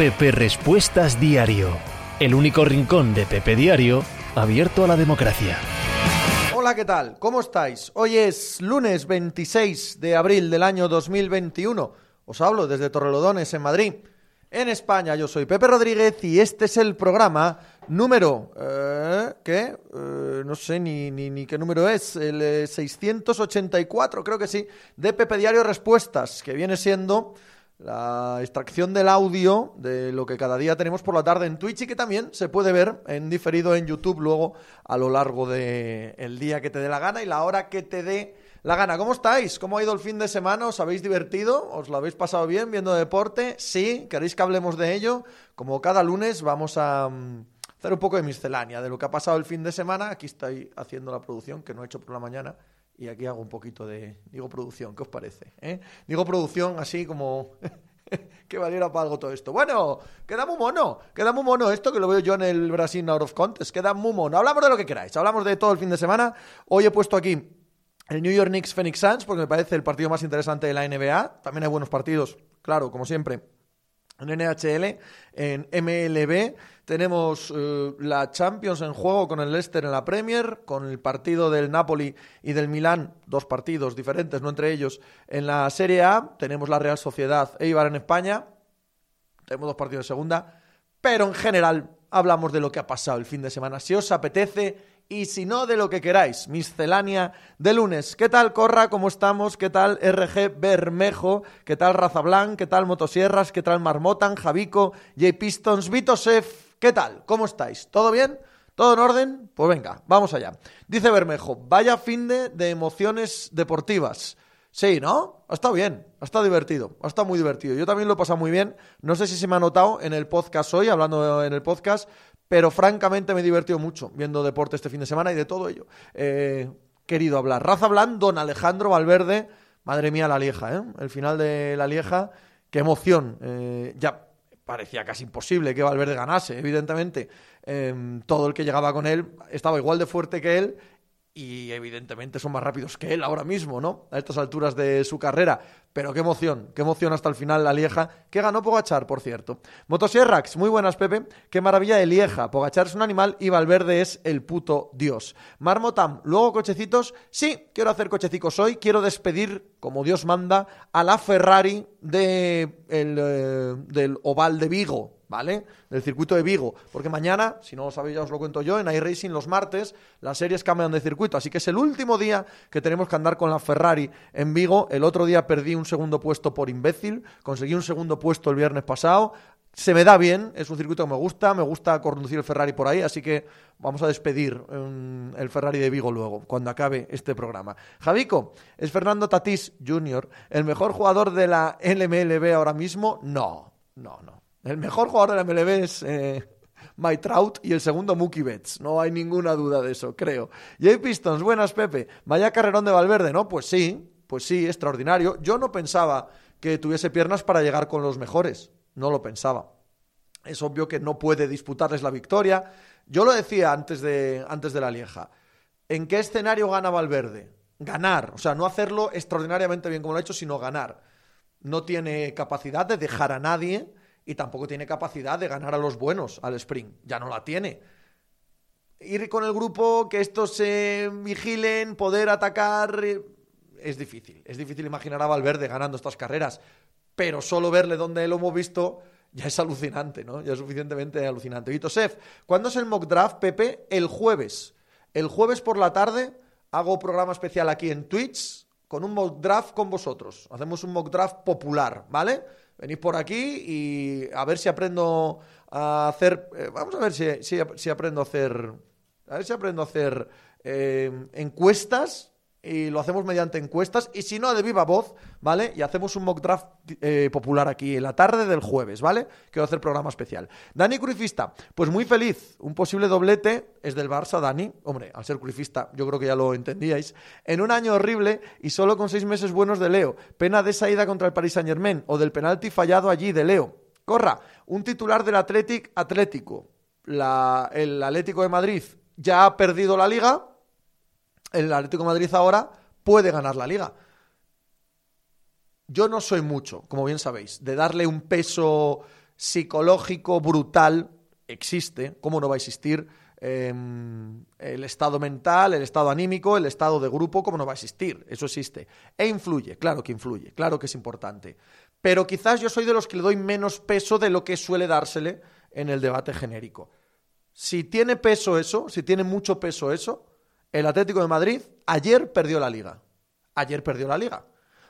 Pepe Respuestas Diario, el único rincón de Pepe Diario abierto a la democracia. Hola, ¿qué tal? ¿Cómo estáis? Hoy es lunes 26 de abril del año 2021. Os hablo desde Torrelodones, en Madrid. En España, yo soy Pepe Rodríguez y este es el programa número... Eh, ¿Qué? Eh, no sé ni, ni, qué número es. El eh, 684, creo que sí, de Pepe Diario Respuestas, que viene siendo la extracción del audio de lo que cada día tenemos por la tarde en Twitch y que también se puede ver en diferido en YouTube luego a lo largo del el día que te dé la gana y la hora que te dé la gana. ¿Cómo estáis? ¿Cómo ha ido el fin de semana? ¿Os habéis divertido? ¿Os lo habéis pasado bien viendo deporte? Sí, ¿queréis que hablemos de ello? Como cada lunes vamos a um, hacer un poco de miscelánea de lo que ha pasado el fin de semana. Aquí estoy haciendo la producción que no he hecho por la mañana y aquí hago un poquito de, digo producción, ¿qué os parece? ¿Eh? Digo producción así como que valiera para algo todo esto. Bueno, queda muy mono, queda muy mono esto que lo veo yo en el Brasil Out of Contest, queda muy mono. Hablamos de lo que queráis, hablamos de todo el fin de semana. Hoy he puesto aquí el New York Knicks Phoenix Suns porque me parece el partido más interesante de la NBA. También hay buenos partidos, claro, como siempre, en NHL, en MLB. Tenemos eh, la Champions en juego con el Leicester en la Premier, con el partido del Napoli y del Milán, dos partidos diferentes, no entre ellos, en la Serie A. Tenemos la Real Sociedad Eibar en España. Tenemos dos partidos de segunda. Pero en general hablamos de lo que ha pasado el fin de semana. Si os apetece y si no, de lo que queráis. Miscelánea de lunes. ¿Qué tal, Corra? ¿Cómo estamos? ¿Qué tal, RG Bermejo? ¿Qué tal, Raza Blanc? ¿Qué tal, Motosierras? ¿Qué tal, Marmotan, Javico, J Pistons, Vitosef? ¿Qué tal? ¿Cómo estáis? ¿Todo bien? ¿Todo en orden? Pues venga, vamos allá. Dice Bermejo, vaya fin de, emociones deportivas. Sí, ¿no? Ha estado bien, ha estado divertido, ha estado muy divertido. Yo también lo he pasado muy bien. No sé si se me ha notado en el podcast hoy, hablando en el podcast, pero francamente me he divertido mucho viendo deporte este fin de semana y de todo ello. Eh, querido hablar. Raza Blanc, don Alejandro Valverde, madre mía la Lieja, ¿eh? El final de la Lieja, qué emoción. Eh, ya parecía casi imposible que Valverde ganase, evidentemente. Eh, todo el que llegaba con él estaba igual de fuerte que él y evidentemente son más rápidos que él ahora mismo, ¿no? A estas alturas de su carrera. Pero qué emoción, qué emoción hasta el final la Lieja, que ganó Pogachar, por cierto. Motosierrax, muy buenas, Pepe. Qué maravilla de Lieja. Pogachar es un animal y Valverde es el puto dios. Marmotam, luego cochecitos. Sí, quiero hacer cochecicos hoy. Quiero despedir, como Dios manda, a la Ferrari de el, eh, del Oval de Vigo, ¿vale? Del circuito de Vigo. Porque mañana, si no lo sabéis, ya os lo cuento yo, en iRacing los martes las series cambian de circuito. Así que es el último día que tenemos que andar con la Ferrari en Vigo. El otro día perdí un segundo puesto por imbécil, conseguí un segundo puesto el viernes pasado. Se me da bien, es un circuito que me gusta, me gusta conducir el Ferrari por ahí, así que vamos a despedir um, el Ferrari de Vigo luego, cuando acabe este programa. Javico, ¿es Fernando Tatís Jr. el mejor jugador de la LMLB ahora mismo? No, no, no. El mejor jugador de la MLB es eh, My Trout y el segundo Mookie Betts. No hay ninguna duda de eso, creo. Jay Pistons, buenas, Pepe. Vaya carrerón de Valverde, ¿no? Pues sí, pues sí, extraordinario. Yo no pensaba que tuviese piernas para llegar con los mejores. No lo pensaba. Es obvio que no puede disputarles la victoria. Yo lo decía antes de, antes de la Lieja. ¿En qué escenario gana Valverde? Ganar. O sea, no hacerlo extraordinariamente bien como lo ha hecho, sino ganar. No tiene capacidad de dejar a nadie y tampoco tiene capacidad de ganar a los buenos al sprint. Ya no la tiene. Ir con el grupo, que estos se vigilen, poder atacar, es difícil. Es difícil imaginar a Valverde ganando estas carreras, pero solo verle donde lo hemos visto ya es alucinante, ¿no? Ya es suficientemente alucinante. Vitosef, ¿cuándo es el mock draft, Pepe? El jueves. El jueves por la tarde hago programa especial aquí en Twitch con un mock draft con vosotros. Hacemos un mock draft popular, ¿vale? Venís por aquí y a ver si aprendo a hacer. Eh, vamos a ver si, si, aprendo a hacer. A ver si aprendo a hacer eh, encuestas. Y lo hacemos mediante encuestas. Y si no, de viva voz, ¿vale? Y hacemos un mock draft eh, popular aquí en la tarde del jueves, ¿vale? Quiero hacer programa especial. Dani Cruifista, pues muy feliz. Un posible doblete es del Barça, Dani. Hombre, al ser cruifista, yo creo que ya lo entendíais. En un año horrible y solo con seis meses buenos de Leo. Pena de esa ida contra el Paris Saint Germain o del penalti fallado allí de Leo. Corra, un titular del Athletic Atlético. La, el Atlético de Madrid ya ha perdido la liga. El Atlético Madrid ahora puede ganar la liga. Yo no soy mucho, como bien sabéis, de darle un peso psicológico brutal existe, ¿cómo no va a existir? Em, el estado mental, el estado anímico, el estado de grupo, ¿cómo no va a existir? Eso existe. E influye, claro que influye, claro que es importante. Pero quizás yo soy de los que le doy menos peso de lo que suele dársele en el debate genérico. Si tiene peso eso, si tiene mucho peso eso, el Atlético de Madrid ayer perdió la liga. Ayer perdió la liga.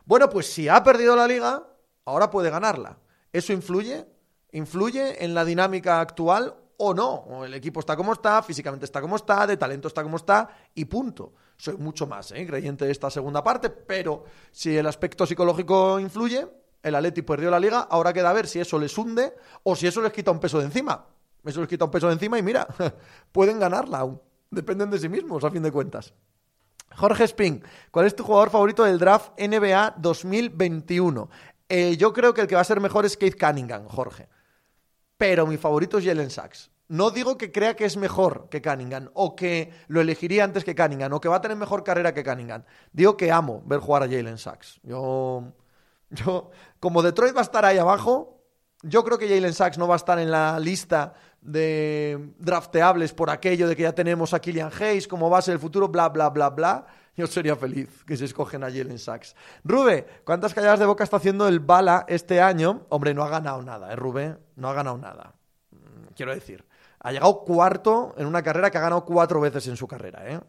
Bueno, pues si ha perdido la liga, ahora puede ganarla. ¿Eso influye? ¿Influye en la dinámica actual o no? El equipo está como está, físicamente está como está, de talento está como está y punto. Soy mucho más ¿eh? creyente de esta segunda parte, pero si el aspecto psicológico influye, el Atleti perdió la liga, ahora queda ver si eso les hunde o si eso les quita un peso de encima. Eso les quita un peso de encima y mira, pueden ganarla aún. Dependen de sí mismos, a fin de cuentas. Jorge Sping, ¿cuál es tu jugador favorito del draft NBA 2021? Eh, yo creo que el que va a ser mejor es Keith Cunningham, Jorge. Pero mi favorito es Jalen Sachs. No digo que crea que es mejor que Cunningham o que lo elegiría antes que Cunningham o que va a tener mejor carrera que Cunningham. Digo que amo ver jugar a Jalen Sachs. Yo, yo, como Detroit va a estar ahí abajo, yo creo que Jalen Sachs no va a estar en la lista de drafteables por aquello de que ya tenemos a Killian Hayes como base del futuro, bla, bla, bla, bla. Yo sería feliz que se escogen a Jalen Sachs. Rube, ¿cuántas calladas de boca está haciendo el Bala este año? Hombre, no ha ganado nada, ¿eh, Rube? No ha ganado nada. Mm, quiero decir, ha llegado cuarto en una carrera que ha ganado cuatro veces en su carrera, ¿eh?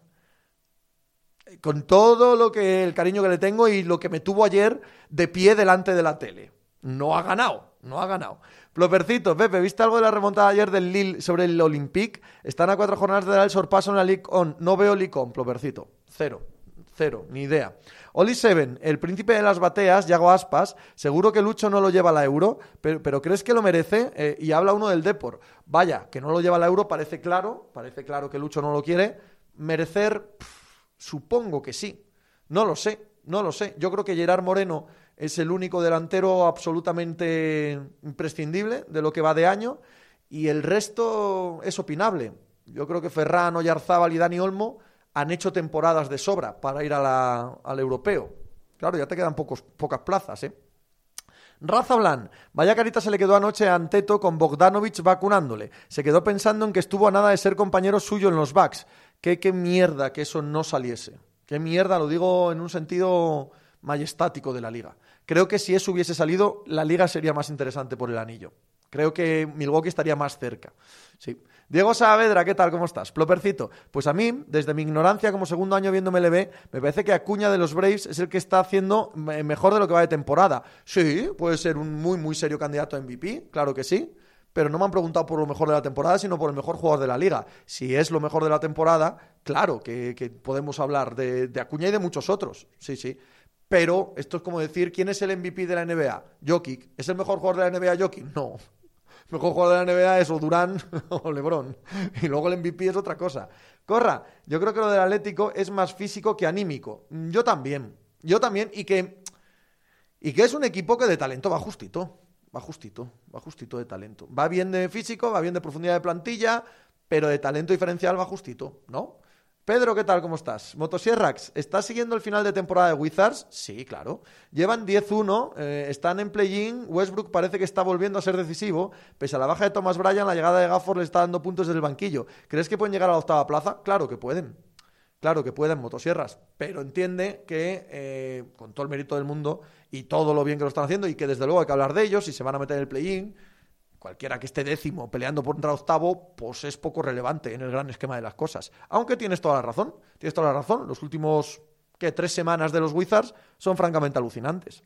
Con todo lo que el cariño que le tengo y lo que me tuvo ayer de pie delante de la tele. No ha ganado, no ha ganado. Plopercito, Pepe, ¿viste algo de la remontada ayer del Lille sobre el Olympique? Están a cuatro jornadas de dar el sorpaso en la League On. No veo League On, Plopercito. Cero. Cero, ni idea. Oli Seven, el príncipe de las bateas, Yago Aspas, seguro que Lucho no lo lleva a la euro, pero, ¿crees que lo merece? Eh, y habla uno del Depor. Vaya, que no lo lleva a la euro, parece claro, parece claro que Lucho no lo quiere. Merecer, supongo que sí. No lo sé, no lo sé. Yo creo que Gerard Moreno es el único delantero absolutamente imprescindible de lo que va de año y el resto es opinable. Yo creo que Ferran, Oyarzábal y Dani Olmo han hecho temporadas de sobra para ir al europeo. Claro, ya te quedan pocas plazas, ¿eh? Raza Blan, vaya carita se le quedó anoche a Anteto con Bogdanovich vacunándole. Se quedó pensando en que estuvo a nada de ser compañero suyo en los backs. Qué, qué mierda que eso no saliese. Qué mierda, lo digo en un sentido majestático de la liga. Creo que si eso hubiese salido, la liga sería más interesante por el anillo. Creo que Milwaukee estaría más cerca. Sí. Diego Saavedra, ¿qué tal? ¿Cómo estás? Plopercito. Pues a mí, desde mi ignorancia como segundo año viendo MLB, me parece que Acuña de los Braves es el que está haciendo mejor de lo que va de temporada. Sí, puede ser un muy, muy serio candidato a MVP, claro que sí. Pero no me han preguntado por lo mejor de la temporada, sino por el mejor jugador de la liga. Si es lo mejor de la temporada, claro que, podemos hablar de, de Acuña y de muchos otros. Sí, sí. Pero esto es como decir, ¿quién es el MVP de la NBA? Jokic. ¿Es el mejor jugador de la NBA Jokic? No. El mejor jugador de la NBA es o Durán o LeBron. Y luego el MVP es otra cosa. Corra, yo creo que lo del Atlético es más físico que anímico. Yo también. Yo también. Y que, y que es un equipo que de talento va justito. Va justito. Va justito de talento. Va bien de físico, va bien de profundidad de plantilla, pero de talento diferencial va justito, ¿no? Pedro, ¿qué tal? ¿Cómo estás? Motosierrax, ¿estás siguiendo el final de temporada de Wizards? Sí, claro. Llevan 10-1, eh, están en play-in, Westbrook parece que está volviendo a ser decisivo. Pese a la baja de Thomas Bryan, la llegada de Gafford le está dando puntos desde el banquillo. ¿Crees que pueden llegar a la octava plaza? Claro que pueden. Claro que pueden, motosierras. Pero entiende que, eh, con todo el mérito del mundo y todo lo bien que lo están haciendo, y que desde luego hay que hablar de ellos y se van a meter en el play-in, cualquiera que esté décimo peleando por entrar octavo, pues es poco relevante en el gran esquema de las cosas. Aunque tienes toda la razón, tienes toda la razón. Los últimos, ¿qué? Tres semanas de los Wizards son francamente alucinantes.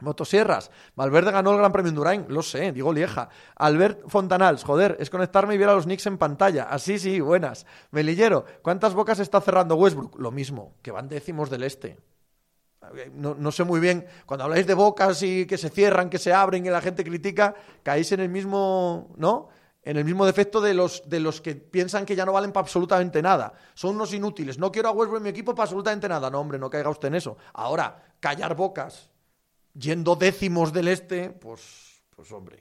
Motosierras. Valverde ganó el Gran Premio Indurain. Lo sé, digo Lieja. Albert Fontanals. Joder, es conectarme y ver a los Knicks en pantalla. Así, sí, buenas. Melillero. ¿Cuántas bocas está cerrando Westbrook? Lo mismo, que van décimos del este. No, sé muy bien, cuando habláis de bocas y que se cierran, que se abren y la gente critica, caéis en el mismo, ¿no? En el mismo defecto de los, de los que piensan que ya no valen para absolutamente nada. Son unos inútiles. No quiero a Westbrook en mi equipo para absolutamente nada. No, hombre, no caiga usted en eso. Ahora, callar bocas, yendo décimos del este, pues, pues hombre,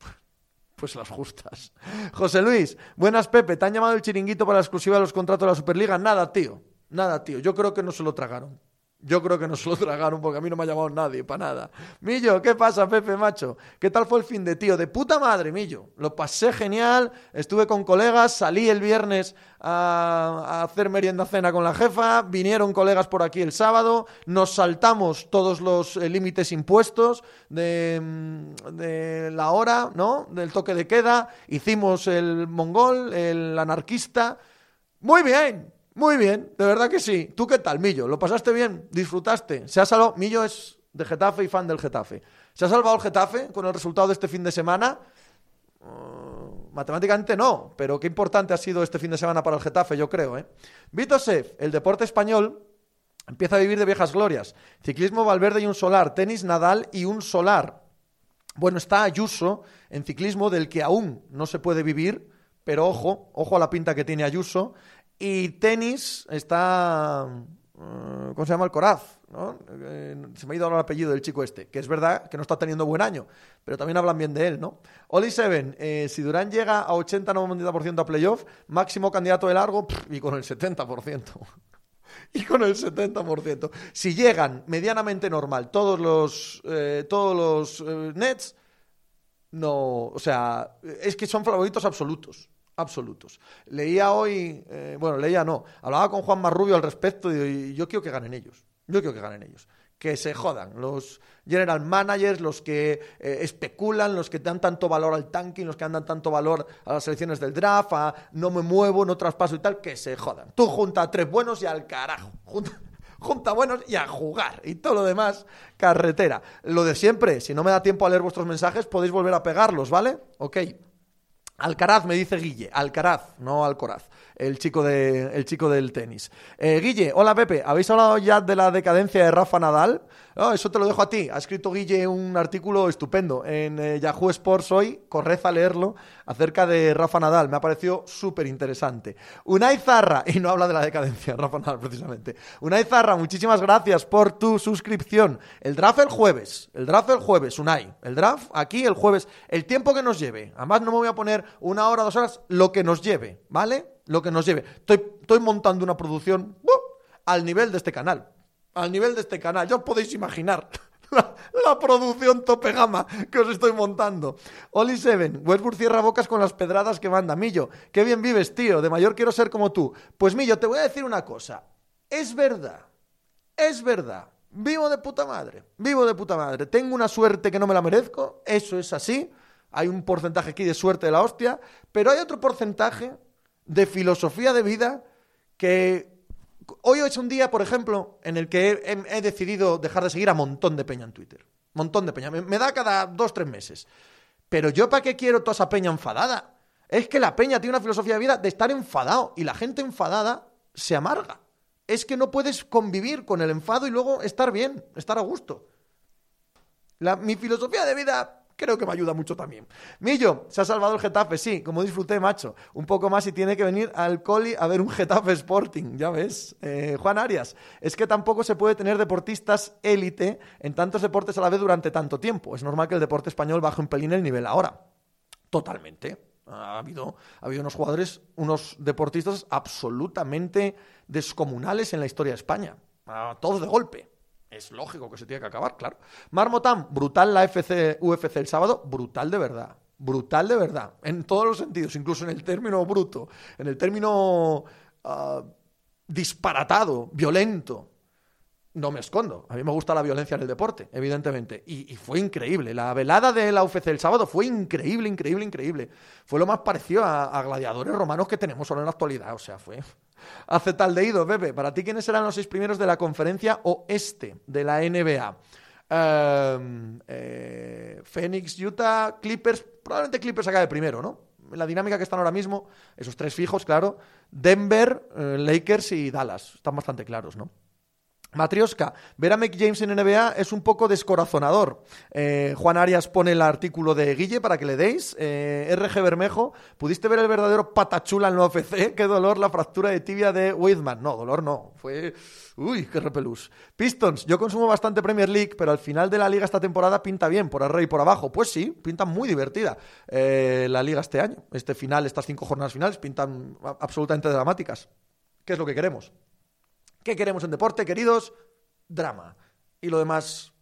pues las justas. José Luis, buenas Pepe, ¿te han llamado el chiringuito para la exclusiva de los contratos de la Superliga? Nada, tío. Nada, tío. Yo creo que no se lo tragaron. Yo creo que no se lo tragaron porque a mí no me ha llamado nadie, para nada. Millo, ¿qué pasa, Pepe, macho? ¿Qué tal fue el fin de tío? De puta madre, Millo. Lo pasé genial, estuve con colegas, salí el viernes a, hacer merienda cena con la jefa, vinieron colegas por aquí el sábado, nos saltamos todos los eh, límites impuestos mm, de la hora, ¿no? Del toque de queda, hicimos el mongol, el anarquista. Muy bien, muy bien, de verdad que sí. ¿Tú qué tal, Millo? ¿Lo pasaste bien? ¿Disfrutaste? ¿Se ha salvado? Millo es de Getafe y fan del Getafe. ¿Se ha salvado el Getafe con el resultado de este fin de semana? Uh, matemáticamente no, pero qué importante ha sido este fin de semana para el Getafe, yo creo. ¿eh? Vito el deporte español, empieza a vivir de viejas glorias. Ciclismo Valverde y un solar, tenis Nadal y un solar. Bueno, está Ayuso en ciclismo del que aún no se puede vivir, pero ojo, ojo a la pinta que tiene Ayuso. Y tenis está. Eh, ¿Cómo se llama? El Coraz. ¿no? Eh, se me ha ido ahora el apellido del chico este. Que es verdad que no está teniendo buen año. Pero también hablan bien de él, ¿no? Oli Seven. Eh, si Durán llega a 80-90% a playoff, máximo candidato de largo y con el 70%. y con el 70%. Si llegan medianamente normal todos los, todos los Nets, no. O sea, es que son favoritos absolutos absolutos. Leía hoy, eh, bueno, leía no, hablaba con Juan Marrubio al respecto y, yo quiero que ganen ellos. Yo quiero que ganen ellos. Que se jodan los general managers, los que eh, especulan, los que dan tanto valor al tanking, los que dan tanto valor a las selecciones del draft, a no me muevo, no traspaso y tal, que se jodan. Tú junta a tres buenos y al carajo. Junta, junta buenos y a jugar. Y todo lo demás, carretera. Lo de siempre, si no me da tiempo a leer vuestros mensajes, podéis volver a pegarlos, ¿vale? Ok. Alcaraz, me dice Guille. Alcaraz, no Alcoraz. El chico, de, el chico del tenis. Eh, Guille, hola Pepe. ¿Habéis hablado ya de la decadencia de Rafa Nadal? Eso te lo dejo a ti. Ha escrito Guille un artículo estupendo en eh, Yahoo Sports hoy. Corred a leerlo acerca de Rafa Nadal. Me ha parecido súper interesante. Unai Zarra, y no habla de la decadencia, Rafa Nadal precisamente. Unai Zarra, muchísimas gracias por tu suscripción. El draft el jueves. El draft el jueves, Unai. El draft aquí el jueves. El tiempo que nos lleve. Además, no me voy a poner una hora, dos horas, lo que nos lleve, ¿vale? Lo que nos lleve. Estoy, estoy montando una producción al nivel de este canal. Al nivel de este canal. Ya os podéis imaginar. La, producción tope gama que os estoy montando. Oli Seven, Westbrook cierra bocas con las pedradas que manda. Millo, qué bien vives, tío. De mayor quiero ser como tú. Pues Millo, te voy a decir una cosa. Es verdad. Es verdad. Vivo de puta madre. Vivo de puta madre. Tengo una suerte que no me la merezco. Eso es así. Hay un porcentaje aquí de suerte de la hostia. Pero hay otro porcentaje de filosofía de vida que Hoy es un día, por ejemplo, en el que he, decidido dejar de seguir a montón de peña en Twitter. Montón de peña. Me, da cada dos, tres meses. Pero yo, ¿para qué quiero toda esa peña enfadada? Es que la peña tiene una filosofía de vida de estar enfadado. Y la gente enfadada se amarga. Es que no puedes convivir con el enfado y luego estar bien, estar a gusto. mi filosofía de vida creo que me ayuda mucho también. Millo, se ha salvado el Getafe, sí, como disfruté, macho. Un poco más y tiene que venir al Coli a ver un Getafe Sporting, ya ves. Eh, Juan Arias, es que tampoco se puede tener deportistas élite en tantos deportes a la vez durante tanto tiempo. Es normal que el deporte español baje un pelín el nivel ahora. Totalmente. Ha habido, ha habido unos jugadores, unos deportistas absolutamente descomunales en la historia de España. todos de golpe. Es lógico que se tiene que acabar, claro. Marmotán, brutal la FC, UFC el sábado, brutal de verdad. Brutal de verdad. En todos los sentidos, incluso en el término bruto, en el término ah, disparatado, violento. No me escondo. A mí me gusta la violencia en el deporte, evidentemente. Y, fue increíble. La velada de la UFC el sábado fue increíble, increíble, increíble. Fue lo más parecido a, a gladiadores romanos que tenemos ahora en la actualidad. O sea, fue, Hace tal de ido, Pepe. Para ti, ¿quiénes serán los seis primeros de la conferencia oeste de la NBA? Em, eh, Phoenix, Utah, Clippers. Probablemente Clippers acabe primero, ¿no? La dinámica que están ahora mismo, esos tres fijos, claro. Denver, eh, Lakers y Dallas. Están bastante claros, ¿no? Matrioska, ver a Mick James en NBA es un poco descorazonador. Eh, Juan Arias pone el artículo de Guille para que le deis. Eh, RG Bermejo, ¿pudiste ver el verdadero patachula en la OFC? Qué dolor la fractura de tibia de Whitman. No, dolor no. Fue. Uy, qué repelús. Pistons, yo consumo bastante Premier League, pero al final de la liga esta temporada pinta bien, por arriba y por abajo. Pues sí, pinta muy divertida eh, la liga este año. Este final, estas cinco jornadas finales, pintan absolutamente dramáticas. ¿Qué es lo que queremos? ¿Qué queremos en deporte, queridos? drama. Y lo demás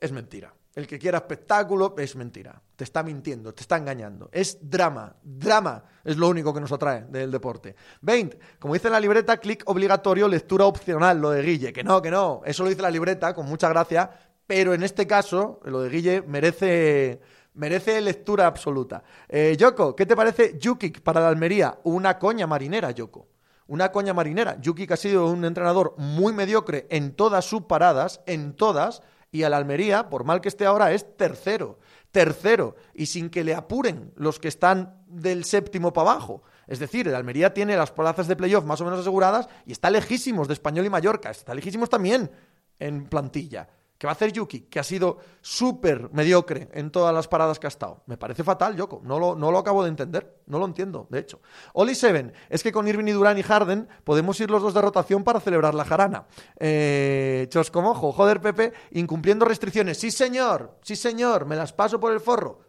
es mentira. El que quiera espectáculo es mentira. Te está mintiendo, te está engañando. Es drama. Drama es lo único que nos atrae del deporte. 20. Como dice la libreta, clic obligatorio, lectura opcional, lo de Guille. Que no, que no. Eso lo dice la libreta, con mucha gracia. Pero en este caso, lo de Guille merece, merece lectura absoluta. Eh, Yoko, ¿qué te parece Yukik para la Almería? Una coña marinera, Yoko. Una coña marinera. Yukik ha sido un entrenador muy mediocre en todas sus paradas, en todas y al Almería, por mal que esté ahora, es tercero. Tercero. Y sin que le apuren los que están del séptimo para abajo. Es decir, el Almería tiene las plazas de playoff más o menos aseguradas y está lejísimos de Español y Mallorca. Está lejísimos también en plantilla que va a hacer Yuki, que ha sido súper mediocre en todas las paradas que ha estado. Me parece fatal, Yoko. No lo, no lo acabo de entender. No lo entiendo, de hecho. Oli Seven, es que con Irving y Durán y Harden podemos ir los dos de rotación para celebrar la jarana. Eh, Choscomojo, joder, Pepe, incumpliendo restricciones. Sí, señor, sí, señor, me las paso por el forro.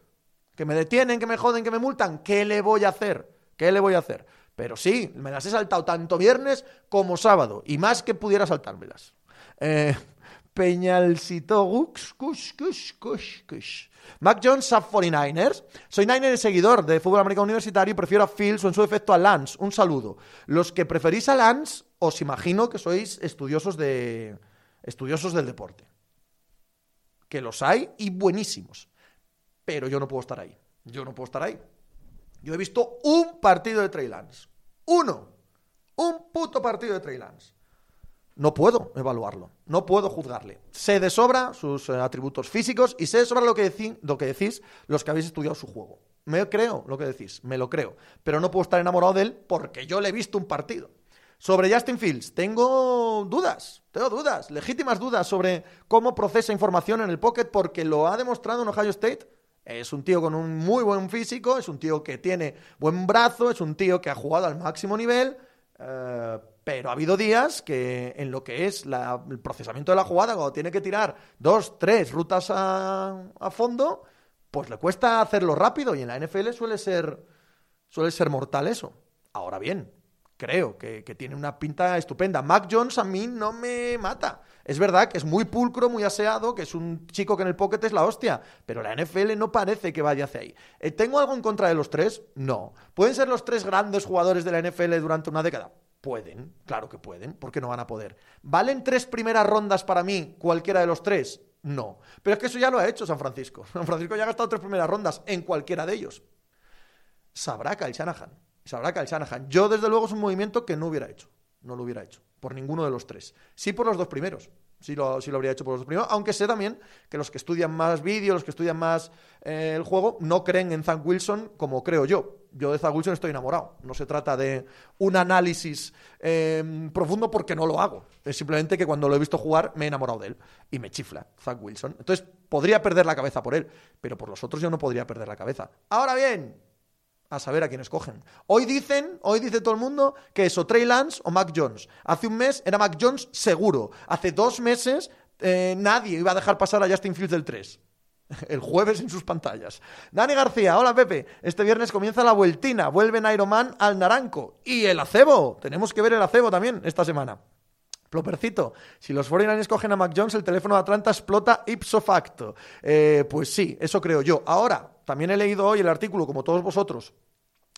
Que me detienen, que me joden, que me multan. ¿Qué le voy a hacer? ¿Qué le voy a hacer? Pero sí, me las he saltado tanto viernes como sábado. Y más que pudiera saltármelas. Eh, Peñalcito Gux, Kush, Kush, Kush, Kush. Mac Jones a 49ers. Soy Niner seguidor de fútbol americano universitario y prefiero a Fields o en su efecto a Lance. Un saludo. Los que preferís a Lance, os imagino que sois estudiosos de estudiosos del deporte. Que los hay y buenísimos. Pero yo no puedo estar ahí. Yo no puedo estar ahí. Yo he visto un partido de Trey Lance. Uno. Un puto partido de Trey Lance no puedo evaluarlo, no puedo juzgarle. Sé de sobra sus eh, atributos físicos y sé de sobra lo que, lo que decís los que habéis estudiado su juego. Me creo lo que decís, me lo creo, pero no puedo estar enamorado de él porque yo le he visto un partido. Sobre Justin Fields, tengo dudas, tengo dudas, legítimas dudas sobre cómo procesa información en el pocket porque lo ha demostrado en Ohio State. Es un tío con un muy buen físico, es un tío que tiene buen brazo, es un tío que ha jugado al máximo nivel, eh, pero ha habido días que en lo que es el procesamiento de la jugada, cuando tiene que tirar dos, tres rutas a, fondo, pues le cuesta hacerlo rápido y en la NFL suele ser, suele ser mortal eso. Ahora bien, creo que, que, tiene una pinta estupenda. Mac Jones a mí no me mata. Es verdad que es muy pulcro, muy aseado, que es un chico que en el pocket es la hostia, pero la NFL no parece que vaya hacia ahí. Eh, ¿Tengo algo en contra de los tres? No. ¿Pueden ser los tres grandes jugadores de la NFL durante una década? Pueden, claro que pueden, ¿por qué no van a poder? ¿Valen tres primeras rondas para mí cualquiera de los tres? No. Pero es que eso ya lo ha hecho San Francisco. San Francisco ya ha gastado tres primeras rondas en cualquiera de ellos. Sabrá Kyle Shanahan. Sabrá Kyle Shanahan. Yo, desde luego, es un movimiento que no hubiera hecho. No lo hubiera hecho. Por ninguno de los tres. Sí por los dos primeros sí lo, lo habría hecho por los primeros, aunque sé también que los que estudian más vídeo, los que estudian más eh, el juego, no creen en Zach Wilson como creo yo. Yo de Wilson estoy enamorado. No se trata de un análisis em, profundo porque no lo hago. Es simplemente que cuando lo he visto jugar me he enamorado de él y me chifla Zach Wilson. Entonces podría perder la cabeza por él, pero por los otros yo no podría perder la cabeza. Ahora bien, a saber a quién escogen. Hoy dicen, hoy dice todo el mundo que es o Trey Lance o Mac Jones. Hace un mes era Mac Jones seguro. Hace dos meses eh, nadie iba a dejar pasar a Justin Fields del 3. El jueves en sus pantallas. Dani García, hola Pepe. Este viernes comienza la vueltina. Vuelve Iron Man al Naranco. Y el acebo. Tenemos que ver el acebo también esta semana. Plopercito, si los 49ers cogen a Mac Jones, el teléfono de Atlanta explota ipso facto. Eh, pues sí, eso creo yo. Ahora, también he leído hoy el artículo, como todos vosotros,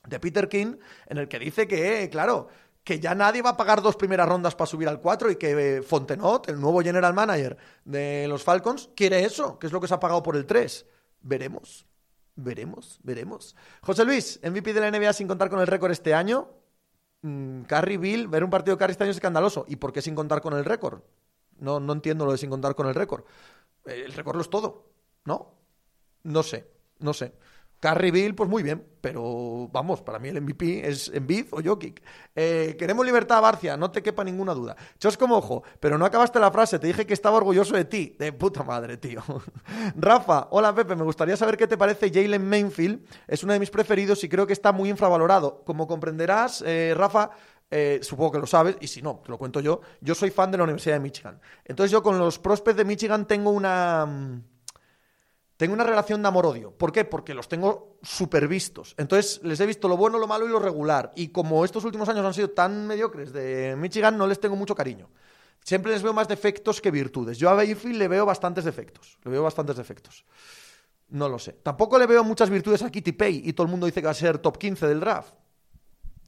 de Peter King, en el que dice que, claro, que ya nadie va a pagar dos primeras rondas para subir al 4 y que eh, Fontenot, el nuevo general manager de los Falcons, quiere eso, que es lo que se ha pagado por el 3. Veremos, veremos, veremos. José Luis, MVP de la NBA sin contar con el récord este año. Mm, Bill, ver un partido de Carrie este año es escandaloso. ¿Y por qué sin contar con el récord? No, no entiendo lo de sin contar con el récord. El récord lo es todo, ¿no? No sé, no sé. Bill, pues muy bien, pero vamos, para mí el MVP es Envid o Jokic. Eh, queremos libertad, Barcia, no te quepa ninguna duda. Chos como ojo, pero no acabaste la frase, te dije que estaba orgulloso de ti. De puta madre, tío. Rafa, hola Pepe, me gustaría saber qué te parece Jalen Mainfield. Es uno de mis preferidos y creo que está muy infravalorado. Como comprenderás, eh, Rafa, eh, supongo que lo sabes, y si no, te lo cuento yo, yo soy fan de la Universidad de Michigan. Entonces yo con los prospects de Michigan tengo una mm, tengo una relación de amor-odio. ¿Por qué? Porque los tengo supervistos. Entonces, les he visto lo bueno, lo malo y lo regular. Y como estos últimos años han sido tan mediocres de Michigan, no les tengo mucho cariño. Siempre les veo más defectos que virtudes. Yo a Bayfield le veo bastantes defectos. Le veo bastantes defectos. No lo sé. Tampoco le veo muchas virtudes a Kitty Pay y todo el mundo dice que va a ser top 15 del draft.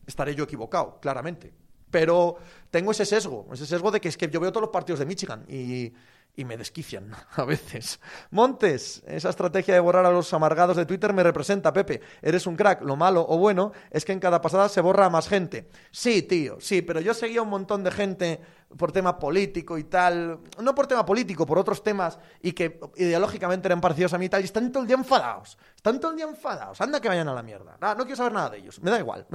Estaré yo equivocado, claramente. Pero tengo ese sesgo, ese sesgo de que es que yo veo todos los partidos de Michigan y, y me desquician a veces. Montes, esa estrategia de borrar a los amargados de Twitter me representa, Pepe. Eres un crack. Lo malo o bueno es que en cada pasada se borra a más gente. Sí, tío, sí, pero yo seguía un montón de gente por tema político y tal. No por tema político, por otros temas y que ideológicamente eran parecidos a mí y tal. Y están todo el día enfadados. Están todo el día enfadados. Anda que vayan a la mierda. Ah, no quiero saber nada de ellos. Me da igual.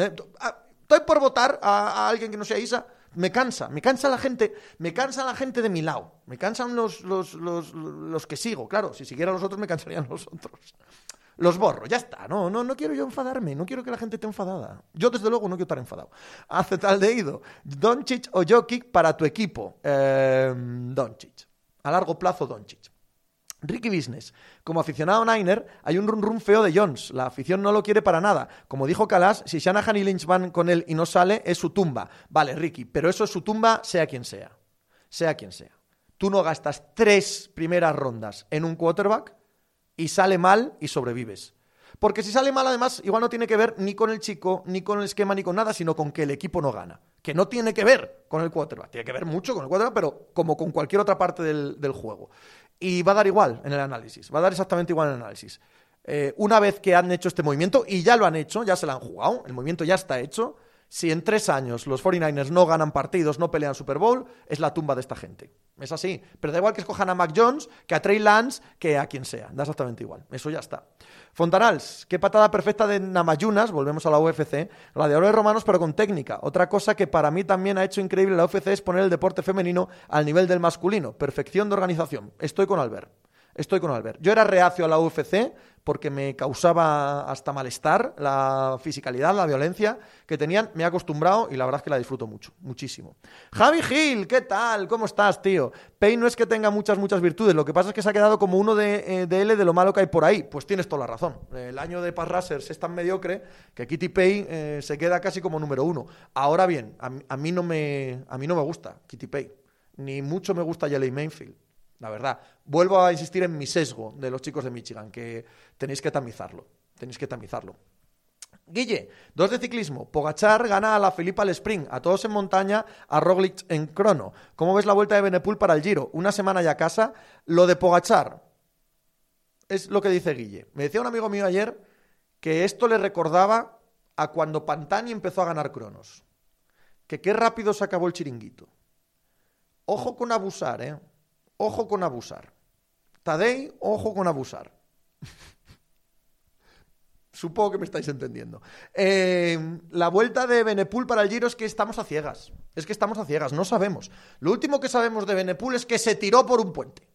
Ah, estoy por votar a, alguien que no sea Isa me cansa, me cansa la gente, me cansa la gente de mi lado, me cansan los, los, los, los que sigo, claro, si siguiera los otros me cansarían los otros. Los borro, ya está, no, no, no quiero yo enfadarme, no quiero que la gente esté enfadada. Yo desde luego no quiero estar enfadado. Hace tal de ido, Doncic o Jokic para tu equipo. Eh, Doncic. A largo plazo, Doncic. Ricky Business. Como aficionado Niner, hay un run run feo de Jones. La afición no lo quiere para nada. Como dijo Calas, si Shanahan y Lynch van con él y no sale, es su tumba. Vale, Ricky, pero eso es su tumba, sea quien sea. Sea quien sea. Tú no gastas tres primeras rondas en un quarterback y sale mal y sobrevives. Porque si sale mal, además, igual no tiene que ver ni con el chico, ni con el esquema, ni con nada, sino con que el equipo no gana. Que no tiene que ver con el quarterback. Tiene que ver mucho con el quarterback, pero como con cualquier otra parte del, del juego. Y va a dar igual en el análisis. Va a dar exactamente igual en el análisis. Eh, una vez que han hecho este movimiento, y ya lo han hecho, ya se lo han jugado, el movimiento ya está hecho, si en tres años los 49ers no ganan partidos, no pelean Super Bowl, es la tumba de esta gente. Es así. Pero da igual que escojan a Mac Jones, que a Trey Lance, que a quien sea. Da exactamente igual. Eso ya está. Fontanals, qué patada perfecta de Namayunas, volvemos a la UFC, gladiadores romanos pero con técnica. Otra cosa que para mí también ha hecho increíble la UFC es poner el deporte femenino al nivel del masculino. Perfección de organización. Estoy con Albert. Estoy con Albert. Yo era reacio a la UFC porque me causaba hasta malestar la fisicalidad, la violencia que tenían. Me he acostumbrado y la verdad es que la disfruto mucho, muchísimo. Javi Gil, ¿qué tal? ¿Cómo estás, tío? Payne no es que tenga muchas, muchas virtudes. Lo que pasa es que se ha quedado como uno de, eh, de L de lo malo que hay por ahí. Pues tienes toda la razón. El año de Pass es tan mediocre que Kitty Payne eh, se queda casi como número uno. Ahora bien, a, mí no me, a mí no me gusta Kitty Payne. Ni mucho me gusta Jelly Mainfield la verdad. Vuelvo a insistir en mi sesgo de los chicos de Michigan, que tenéis que tamizarlo. Tenéis que tamizarlo. Guille, dos de ciclismo. Pogachar gana a la Filipa al Spring, a todos en montaña, a Roglic en crono. ¿Cómo ves la vuelta de Benepul para el Giro? Una semana ya a casa. Lo de Pogachar es lo que dice Guille. Me decía un amigo mío ayer que esto le recordaba a cuando Pantani empezó a ganar cronos. Que qué rápido se acabó el chiringuito. Ojo con abusar, ¿eh? Ojo con abusar. Tadei, ojo con abusar. Supongo que me estáis entendiendo. Eh, la vuelta de Benepul para el Giro es que estamos a ciegas. Es que estamos a ciegas, no sabemos. Lo último que sabemos de Benepul es que se tiró por un puente.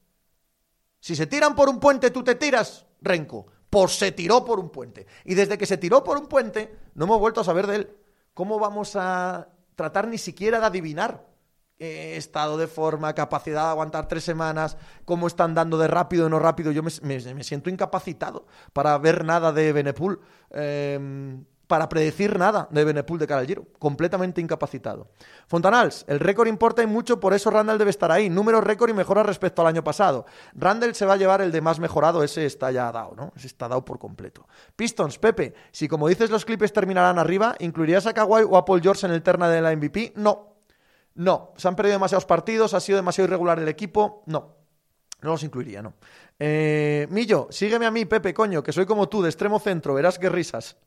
Si se tiran por un puente, tú te tiras, Renko. Pues se tiró por un puente. Y desde que se tiró por un puente, no hemos vuelto a saber de él. ¿Cómo vamos a tratar ni siquiera de adivinar estado de forma, capacidad de aguantar tres semanas, cómo están dando de rápido o no rápido. Yo me, siento incapacitado para ver nada de Benepul, em, para predecir nada de Benepul de cara al Giro. Completamente incapacitado. Fontanals, el récord importa y mucho, por eso Randall debe estar ahí. Número récord y mejora respecto al año pasado. Randall se va a llevar el de más mejorado, ese está ya dado, ¿no? Ese está dado por completo. Pistons, Pepe, si como dices los clips terminarán arriba, ¿incluirías a Kawhi o a Paul George en el terna de la MVP? No, no, se han perdido demasiados partidos, ha sido demasiado irregular el equipo. No, no los incluiría, no. Eh, Millo, sígueme a mí, Pepe, coño, que soy como tú, de extremo centro, verás qué risas.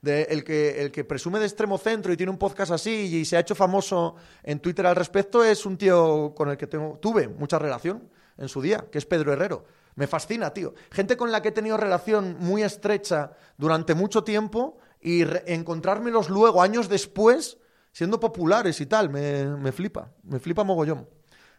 De el, que, el que presume de extremo centro y tiene un podcast así y se ha hecho famoso en Twitter al respecto es un tío con el que tuve mucha relación en su día, que es Pedro Herrero. Me fascina, tío. Gente con la que he tenido relación muy estrecha durante mucho tiempo y encontrármelos luego, años después, siendo populares y tal. Me, flipa, me flipa mogollón.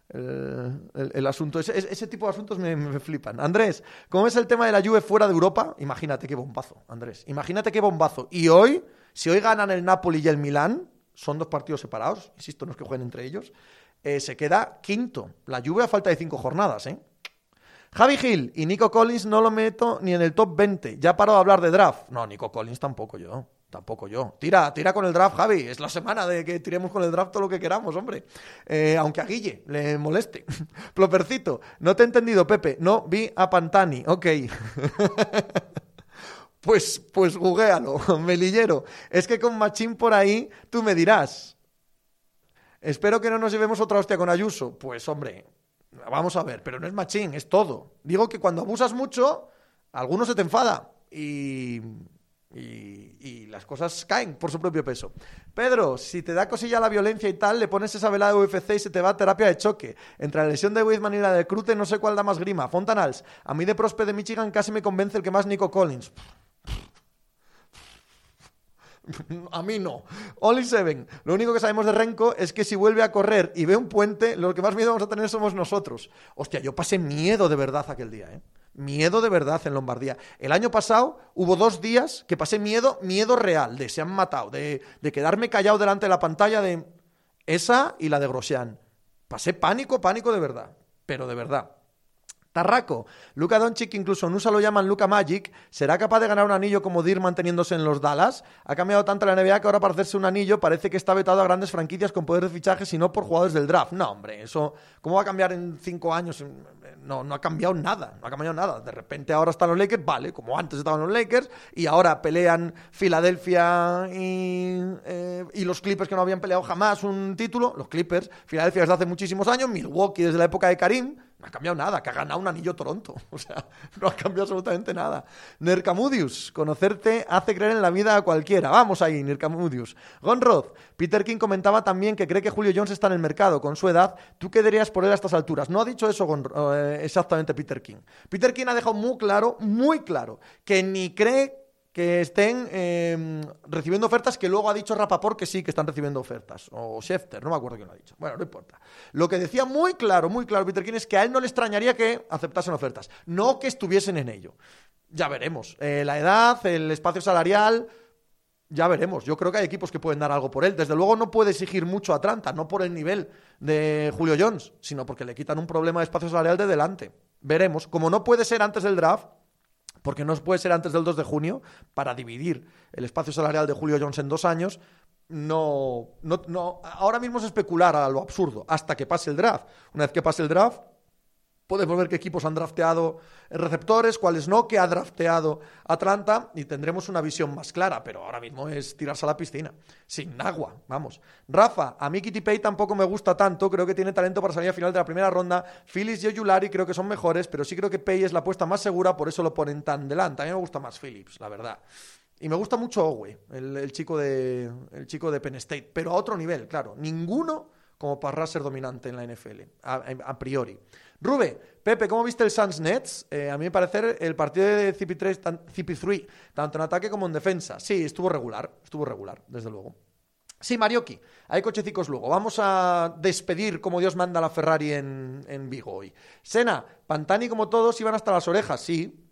El, asunto, ese, ese, tipo de asuntos me, flipan. Andrés, ¿cómo es el tema de la Juve fuera de Europa? Imagínate qué bombazo, Andrés. Imagínate qué bombazo. Y hoy, si hoy ganan el Napoli y el Milán, son dos partidos separados, insisto, no es que jueguen entre ellos, eh, se queda quinto. La Juve a falta de cinco jornadas, ¿eh? Javi Gil y Nico Collins no lo meto ni en el top 20. Ya paro de hablar de draft. No, Nico Collins tampoco yo. Tampoco yo. Tira, tira con el draft, Javi. Es la semana de que tiremos con el draft todo lo que queramos, hombre. Eh, aunque a Guille le moleste. Plopercito, no te he entendido, Pepe. No vi a Pantani. Ok. pues, pues googlealo, melillero. Es que con Machín por ahí, tú me dirás. Espero que no nos llevemos otra hostia con Ayuso. Pues, hombre, vamos a ver, pero no es Machín, es todo. Digo que cuando abusas mucho, alguno se te enfada. Y y, las cosas caen por su propio peso. Pedro, si te da cosilla la violencia y tal, le pones esa velada de UFC y se te va a terapia de choque. Entre la lesión de Weidman y la de Crute, no sé cuál da más grima. Fontanals, a mí de Prospe de Michigan casi me convence el que más Nico Collins. A mí no. Only Seven. Lo único que sabemos de Renko es que si vuelve a correr y ve un puente, lo que más miedo vamos a tener somos nosotros. Hostia, yo pasé miedo de verdad aquel día, ¿eh? Miedo de verdad en Lombardía. El año pasado hubo dos días que pasé miedo, miedo real, de se han matado, de, quedarme callado delante de la pantalla de esa y la de Grosjean. Pasé pánico, pánico de verdad, pero de verdad. Tarraco. Luca Doncic, incluso en USA lo llaman Luca Magic, ¿será capaz de ganar un anillo como Dir manteniéndose en los Dallas? Ha cambiado tanto la NBA que ahora para hacerse un anillo parece que está vetado a grandes franquicias con poder de fichaje, y no por jugadores del draft. No, hombre, eso, ¿cómo va a cambiar en cinco años? No, no ha cambiado nada, no ha cambiado nada. De repente ahora están los Lakers, vale, como antes estaban los Lakers, y ahora pelean Filadelfia y, eh, y los Clippers que no habían peleado jamás un título. Los Clippers, Filadelfia desde hace muchísimos años, Milwaukee desde la época de Karim no ha cambiado nada, que ha ganado un anillo Toronto. O sea, no ha cambiado absolutamente nada. Nercamudius, conocerte hace creer en la vida a cualquiera. Vamos ahí, Nercamudius. Gonrod, Peter King comentaba también que cree que Julio Jones está en el mercado con su edad. ¿Tú qué dirías por él a estas alturas? No ha dicho eso eh, exactamente Peter King. Peter King ha dejado muy claro, muy claro, que ni cree que estén em, recibiendo ofertas, que luego ha dicho Rapaport que sí, que están recibiendo ofertas. O Schefter, no me acuerdo quién lo ha dicho. Bueno, no importa. Lo que decía muy claro, muy claro Peter King es que a él no le extrañaría que aceptasen ofertas, no que estuviesen en ello. Ya veremos. Eh, la edad, el espacio salarial, ya veremos. Yo creo que hay equipos que pueden dar algo por él. Desde luego no puede exigir mucho a Atlanta, no por el nivel de Julio Jones, sino porque le quitan un problema de espacio salarial de delante. Veremos. Como no puede ser antes del draft, porque no puede ser antes del 2 de junio, para dividir el espacio salarial de Julio Jones en dos años, no, no, no, ahora mismo es especular a lo absurdo, hasta que pase el draft. Una vez que pase el draft, Podemos ver qué equipos han drafteado receptores, cuáles no, qué ha drafteado Atlanta y tendremos una visión más clara, pero ahora mismo es tirarse a la piscina, sin agua, vamos. Rafa, a mí Kitty Pay tampoco me gusta tanto, creo que tiene talento para salir a final de la primera ronda. Phillips y Oyulari creo que son mejores, pero sí creo que Pay es la apuesta más segura, por eso lo ponen tan delante. A mí me gusta más Phillips, la verdad. Y me gusta mucho Owe, el, chico de, el chico de Penn State, pero a otro nivel, claro. Ninguno como para ser dominante en la NFL, a priori. Rube, Pepe, ¿cómo viste el Suns Nets? Eh, a mí me parece el partido de CP3, CP3, tanto en ataque como en defensa. Sí, estuvo regular, estuvo regular, desde luego. Sí, Marioki, hay cochecicos luego. Vamos a despedir como Dios manda la Ferrari en, en Vigo hoy. Sena, Pantani como todos iban hasta las orejas, sí.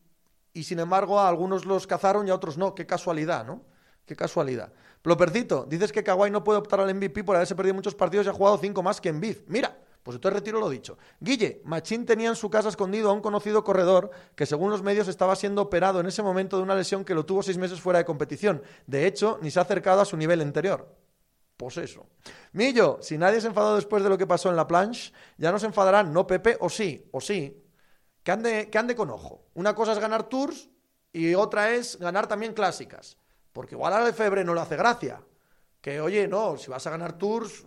Y sin embargo, a algunos los cazaron y a otros no. Qué casualidad, ¿no? Qué casualidad. Plopercito, dices que Kawhi no puede optar al MVP por haberse perdido muchos partidos y ha jugado cinco más que en Biz. Mira, pues entonces retiro lo dicho. Guille, Machín tenía en su casa escondido a un conocido corredor que según los medios estaba siendo operado en ese momento de una lesión que lo tuvo seis meses fuera de competición. De hecho, ni se ha acercado a su nivel anterior. Pues eso. Millo, si nadie se enfadó después de lo que pasó en la planche, ya no se enfadarán, ¿no, Pepe? O sí, o sí. Que ande, que ande con ojo. Una cosa es ganar tours y otra es ganar también clásicas. Porque igual a febre no le hace gracia. Que, oye, no, si vas a ganar tours,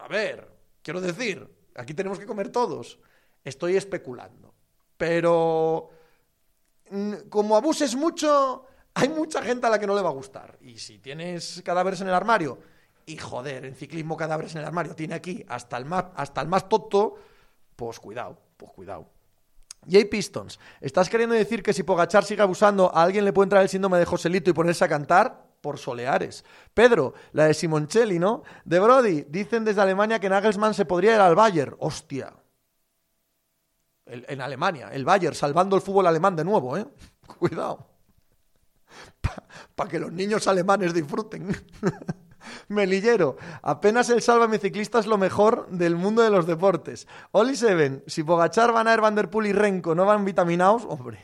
a ver, quiero decir, Aquí tenemos que comer todos. Estoy especulando. Pero como abuses mucho, hay mucha gente a la que no le va a gustar. Y si tienes cadáveres en el armario, y joder, en ciclismo cadáveres en el armario, tiene aquí hasta el más, hasta el más tonto, pues cuidado, pues cuidado. Jay Pistons, ¿estás queriendo decir que si Pogachar sigue abusando, a alguien le puede entrar el síndrome de Joselito y ponerse a cantar? Por Soleares. Pedro, la de Simoncelli, ¿no? De Brody, dicen desde Alemania que Nagelsmann se podría ir al Bayern. Hostia. en Alemania, el Bayern salvando el fútbol alemán de nuevo, ¿eh? Cuidado. Para que los niños alemanes disfruten. Melillero, apenas el salva ciclista es lo mejor del mundo de los deportes. Oli Seven, si Pogachar, Van Aert, Van Der Poel y Renko no van vitaminados, hombre.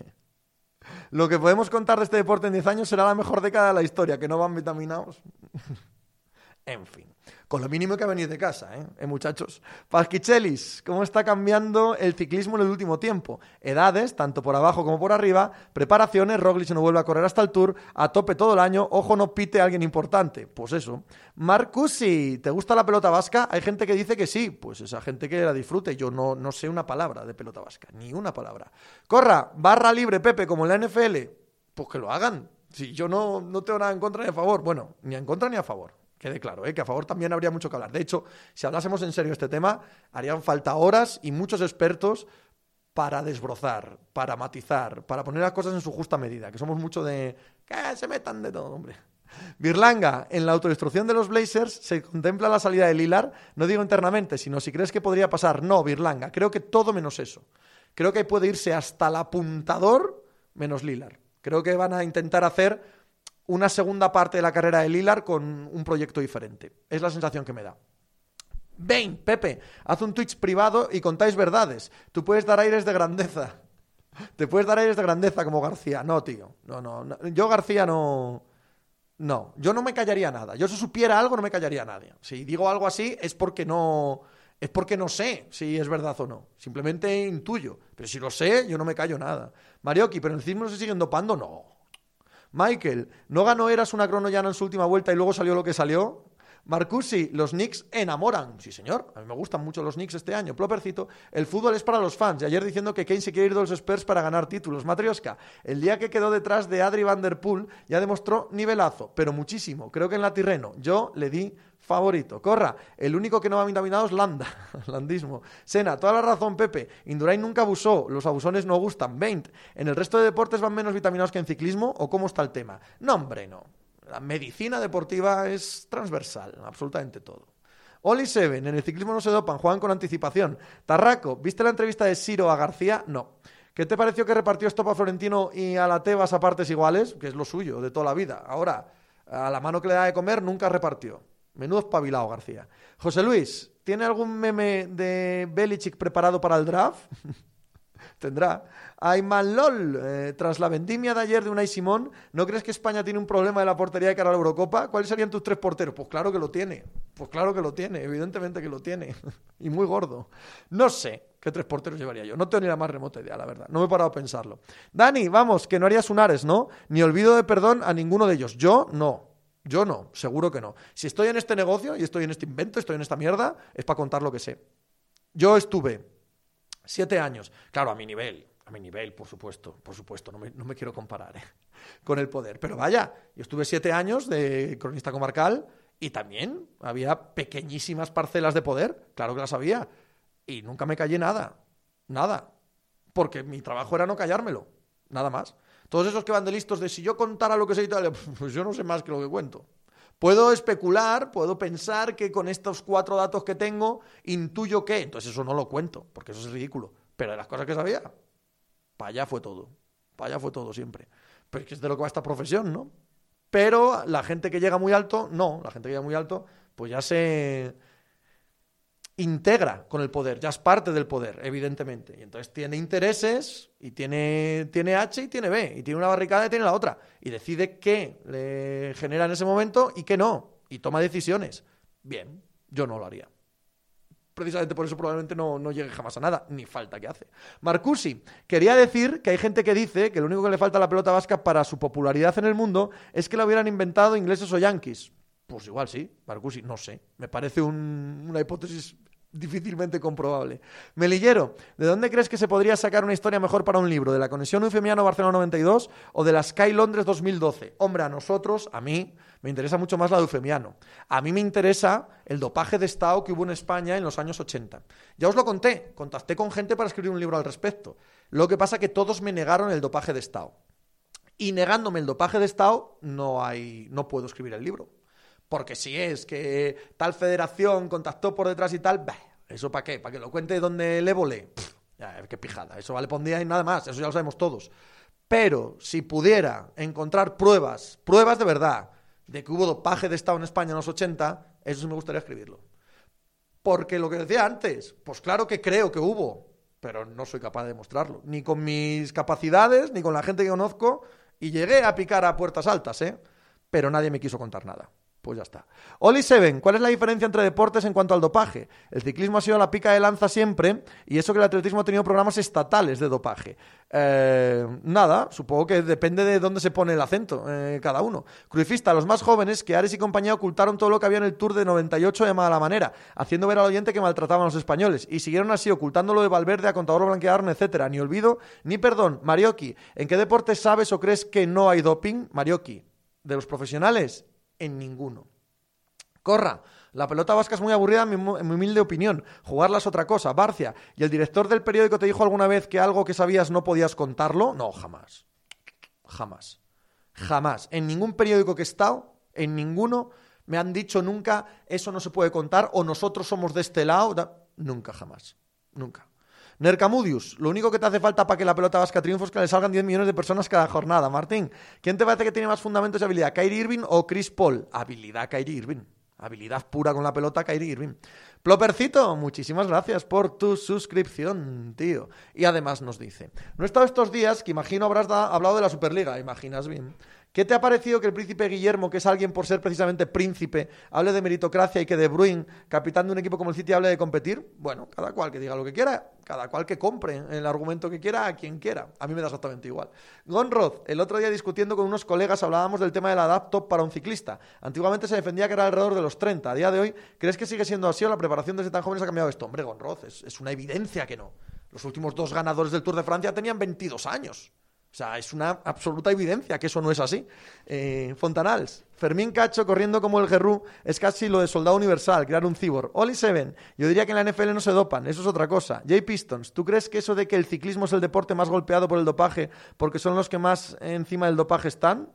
Lo que podemos contar de este deporte en 10 años será la mejor década de la historia, que no van vitaminados. en fin. Con lo mínimo que ha venido de casa, ¿eh? ¿Eh muchachos? Pasquichelis, ¿cómo está cambiando el ciclismo en el último tiempo? Edades, tanto por abajo como por arriba, preparaciones, Roglic no vuelve a correr hasta el Tour, a tope todo el año, ojo no pite a alguien importante. Pues eso. Marcusi, ¿te gusta la pelota vasca? Hay gente que dice que sí, pues esa gente que la disfrute. Yo no, no sé una palabra de pelota vasca, ni una palabra. Corra, barra libre, Pepe, como en la NFL. Pues que lo hagan. Si yo no, no tengo nada en contra ni a favor. Bueno, ni en contra ni a favor. Quede claro, ¿eh? que a favor también habría mucho que hablar. De hecho, si hablásemos en serio este tema, harían falta horas y muchos expertos para desbrozar, para matizar, para poner las cosas en su justa medida, que somos mucho de que se metan de todo, hombre. Birlanga, en la autodestrucción de los Blazers se contempla la salida de Lilar, no digo internamente, sino si crees que podría pasar. No, Birlanga, creo que todo menos eso. Creo que puede irse hasta el apuntador menos Lilar. Creo que van a intentar hacer una segunda parte de la carrera de Lilar con un proyecto diferente. Es la sensación que me da. Ven, Pepe, haz un Twitch privado y contáis verdades. Tú puedes dar aires de grandeza. Te puedes dar aires de grandeza como García. No, tío. No, no. Yo, García, no. No. Yo no me callaría nada. Yo, si supiera algo, no me callaría a nadie. Si digo algo así, es porque no. Es porque no sé si es verdad o no. Simplemente intuyo. Pero si lo sé, yo no me callo nada. Marioki, ¿pero el cismo se siguen dopando? No. Michael, ¿no ganó Eras una cronoyana en su última vuelta y luego salió lo que salió? Marcusi, los Knicks enamoran. Sí, señor. A mí me gustan mucho los Knicks este año. Plopercito, el fútbol es para los fans. Y ayer diciendo que Kane se quiere ir de los Spurs para ganar títulos. Matrioska, el día que quedó detrás de Adri Van Der Poel ya demostró nivelazo, pero muchísimo. Creo que en la Tirreno. Yo le di favorito. Corra, el único que no va vitaminado es Landa, landismo. Sena, toda la razón, Pepe. Indurain nunca abusó, los abusones no gustan. 20. ¿En el resto de deportes van menos vitaminados que en ciclismo o cómo está el tema? No, hombre, no. La medicina deportiva es transversal, absolutamente todo. Oli Seven, en el ciclismo no se dopan, juegan con anticipación. Tarraco, ¿viste la entrevista de Siro a García? No. ¿Qué te pareció que repartió esto a Florentino y a la Tebas a partes iguales? Que es lo suyo, de toda la vida. Ahora, a la mano que le da de comer nunca repartió. Menudo espabilado, García. José Luis, ¿tiene algún meme de Belichick preparado para el draft? Tendrá. Ayman LOL, eh, tras la vendimia de ayer de Unai Simón, ¿no crees que España tiene un problema de la portería de cara a la Eurocopa? ¿Cuáles serían tus tres porteros? Pues claro que lo tiene. Pues claro que lo tiene, evidentemente que lo tiene. y muy gordo. No sé qué tres porteros llevaría yo. No tengo ni la más remota idea, la verdad. No me he parado a pensarlo. Dani, vamos, que no harías Unares, ¿no? Ni olvido de perdón a ninguno de ellos. Yo no. Yo no, seguro que no. Si estoy en este negocio y estoy en este invento, estoy en esta mierda, es para contar lo que sé. Yo estuve siete años, claro, a mi nivel, a mi nivel, por supuesto, por supuesto, no me, quiero comparar ¿eh? con el poder. Pero vaya, yo estuve siete años de cronista comarcal y también había pequeñísimas parcelas de poder, claro que las había, y nunca me callé nada, nada, porque mi trabajo era no callármelo, nada más. Todos esos que van de listos de si yo contara lo que sé y pues yo no sé más que lo que cuento. Puedo especular, puedo pensar que con estos cuatro datos que tengo intuyo que, entonces eso no lo cuento, porque eso es ridículo. Pero de las cosas que sabía, para allá fue todo. Para allá fue todo siempre. Pero es es de lo que va esta profesión, ¿no? Pero la gente que llega muy alto, no, la gente que llega muy alto, pues ya se integra con el poder, ya es parte del poder, evidentemente. Y entonces tiene intereses y tiene, tiene H y tiene B, y tiene una barricada y tiene la otra. Y decide qué le genera en ese momento y qué no. Y toma decisiones. Bien, yo no lo haría. Precisamente por eso probablemente no, no llegue jamás a nada, ni falta que hace. Marcusi, quería decir que hay gente que dice que lo único que le falta a la pelota vasca para su popularidad en el mundo es que la hubieran inventado ingleses o yanquis. Pues igual sí, Marcusi, no sé. Me parece una hipótesis difícilmente comprobable. Melillero, ¿de dónde crees que se podría sacar una historia mejor para un libro? ¿De la conexión Eufemiano-Barcelona 92 o de la Sky Londres 2012? Hombre, a nosotros, a mí, me interesa mucho más la de Eufemiano. A mí me interesa el dopaje de Estado que hubo en España en los años 80. Ya os lo conté, contacté con gente para escribir un libro al respecto. Lo que pasa que todos me negaron el dopaje de Estado. Y negándome el dopaje de Estado, no, hay, no puedo escribir el libro porque si es que tal federación contactó por detrás y tal, ¿eso para qué? ¿Para que lo cuente donde le volé? ya, qué pijada, eso vale pondría y nada más, eso ya lo sabemos todos. Pero si pudiera encontrar pruebas, pruebas de verdad, de que hubo dopaje de Estado en España en los 80, eso sí me gustaría escribirlo. Porque lo que decía antes, pues claro que creo que hubo, pero no soy capaz de demostrarlo. Ni con mis capacidades, ni con la gente que conozco. Y llegué a picar a puertas altas, ¿eh? Pero nadie me quiso contar nada. Pues ya está. Oli Seven, ¿cuál es la diferencia entre deportes en cuanto al dopaje? El ciclismo ha sido la pica de lanza siempre y eso que el atletismo ha tenido programas estatales de dopaje. Eh, nada, supongo que depende de dónde se pone el acento eh, cada uno. Cruifista, los más jóvenes, que Ares y compañía ocultaron todo lo que había en el Tour de 98 de mala manera, haciendo ver al oyente que maltrataban a los españoles y siguieron así ocultando lo de Valverde a Contador Blanquearn, etcétera. Ni olvido ni perdón. Marioki, ¿en qué deporte sabes o crees que no hay doping? Marioki, de los profesionales en ninguno. Corra. La pelota vasca es muy aburrida, en mi, humilde opinión. Jugarla es otra cosa. Barcia. ¿Y el director del periódico te dijo alguna vez que algo que sabías no podías contarlo? No, jamás. Jamás. Jamás. En ningún periódico que he estado, en ninguno, me han dicho nunca eso no se puede contar o nosotros somos de este lado. Nunca, jamás. Nunca. Nercamudius, lo único que te hace falta para que la pelota vasca triunfe es que le salgan 10 millones de personas cada jornada. Martín, ¿quién te parece que tiene más fundamentos y habilidad? ¿Kyrie Irving o Chris Paul? Habilidad Kyrie Irving. Habilidad pura con la pelota, Kyrie Irving. Plopercito, muchísimas gracias por tu suscripción, tío. Y además nos dice, no he estado estos días, que imagino habrás hablado de la Superliga, imaginas bien. ¿Qué te ha parecido que el príncipe Guillermo, que es alguien por ser precisamente príncipe, hable de meritocracia y que De Bruyne, capitán de un equipo como el City, hable de competir? Bueno, cada cual que diga lo que quiera, cada cual que compre el argumento que quiera a quien quiera. A mí me da exactamente igual. Gonrod, el otro día discutiendo con unos colegas hablábamos del tema de la para un ciclista. Antiguamente se defendía que era alrededor de los 30. A día de hoy, ¿crees que sigue siendo así o la preparación desde tan jóvenes ha cambiado esto? Hombre, Gonrod, es, es una evidencia que no. Los últimos dos ganadores del Tour de Francia tenían 22 años. O sea, es una absoluta evidencia que eso no es así. Eh, Fontanals, Fermín Cacho corriendo como el Gerrú es casi lo de soldado universal, crear un cibor. Oli Seven, yo diría que en la NFL no se dopan, eso es otra cosa. Jay Pistons, ¿tú crees que eso de que el ciclismo es el deporte más golpeado por el dopaje porque son los que más encima del dopaje están?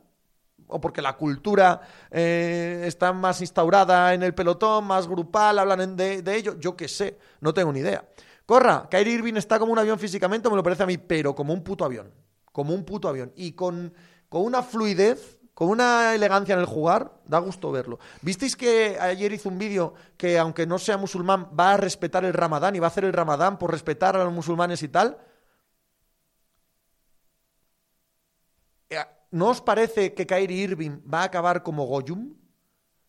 o porque la cultura eh, está más instaurada en el pelotón, más grupal, hablan de, de ello, yo qué sé, no tengo ni idea. Corra, Kyrie Irving está como un avión físicamente, me lo parece a mí, pero como un puto avión como un puto avión. Y con, con una fluidez, con una elegancia en el jugar, da gusto verlo. ¿Visteis que ayer hizo un vídeo que, aunque no sea musulmán, va a respetar el ramadán y va a hacer el ramadán por respetar a los musulmanes y tal? Eh, ¿No os parece que Kyrie Irving va a acabar como Goyum?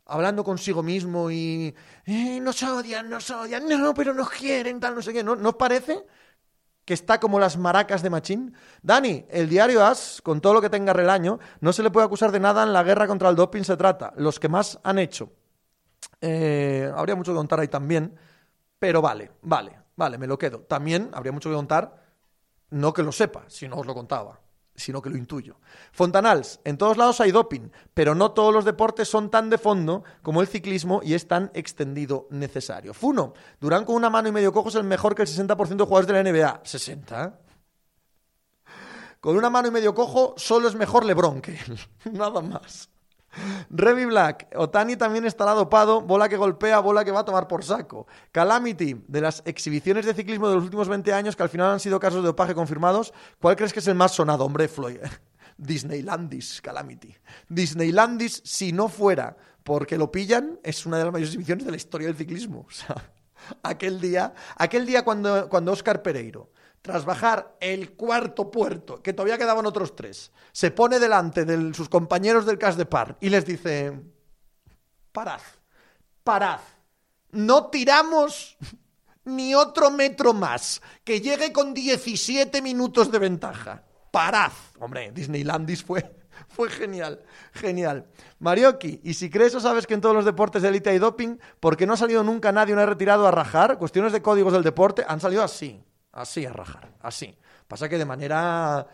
Hablando consigo mismo y... Eh, nos odian, nos odian, no, pero nos quieren, tal, no sé qué. ¿No, ¿no os parece? Que está como las maracas de Machín. Dani, el diario As, con todo lo que tenga relaño, no se le puede acusar de nada en la guerra contra el doping se trata. Los que más han hecho. Eh, habría mucho que contar ahí también, pero vale, vale, vale, me lo quedo. También habría mucho que contar, no que lo sepa, si no os lo contaba sino que lo intuyo. Fontanals, en todos lados hay doping, pero no todos los deportes son tan de fondo como el ciclismo y es tan extendido necesario. Funo, Durán con una mano y medio cojo es el mejor que el 60% de jugadores de la NBA. ¿60? Con una mano y medio cojo solo es mejor LeBron que él. Nada más. Revi Black, Otani también estará dopado, bola que golpea, bola que va a tomar por saco. Calamity, de las exhibiciones de ciclismo de los últimos 20 años que al final han sido casos de dopaje confirmados, ¿cuál crees que es el más sonado? Hombre, Floyd. Disneylandis, Calamity. Disneylandis, si no fuera porque lo pillan, es una de las mayores exhibiciones de la historia del ciclismo. O sea, aquel día, aquel día cuando, cuando Oscar Pereiro tras bajar el cuarto puerto, que todavía quedaban otros tres, se pone delante de sus compañeros del Cas de Par y les dice, parad, parad, no tiramos ni otro metro más, que llegue con 17 minutos de ventaja. Parad. Hombre, Disneylandis fue, fue genial, genial. Marioki, y si crees o sabes que en todos los deportes de élite hay doping, ¿por qué no ha salido nunca nadie, no ha retirado a rajar? Cuestiones de códigos del deporte han salido así. Así a rajar, así. Pasa que de manera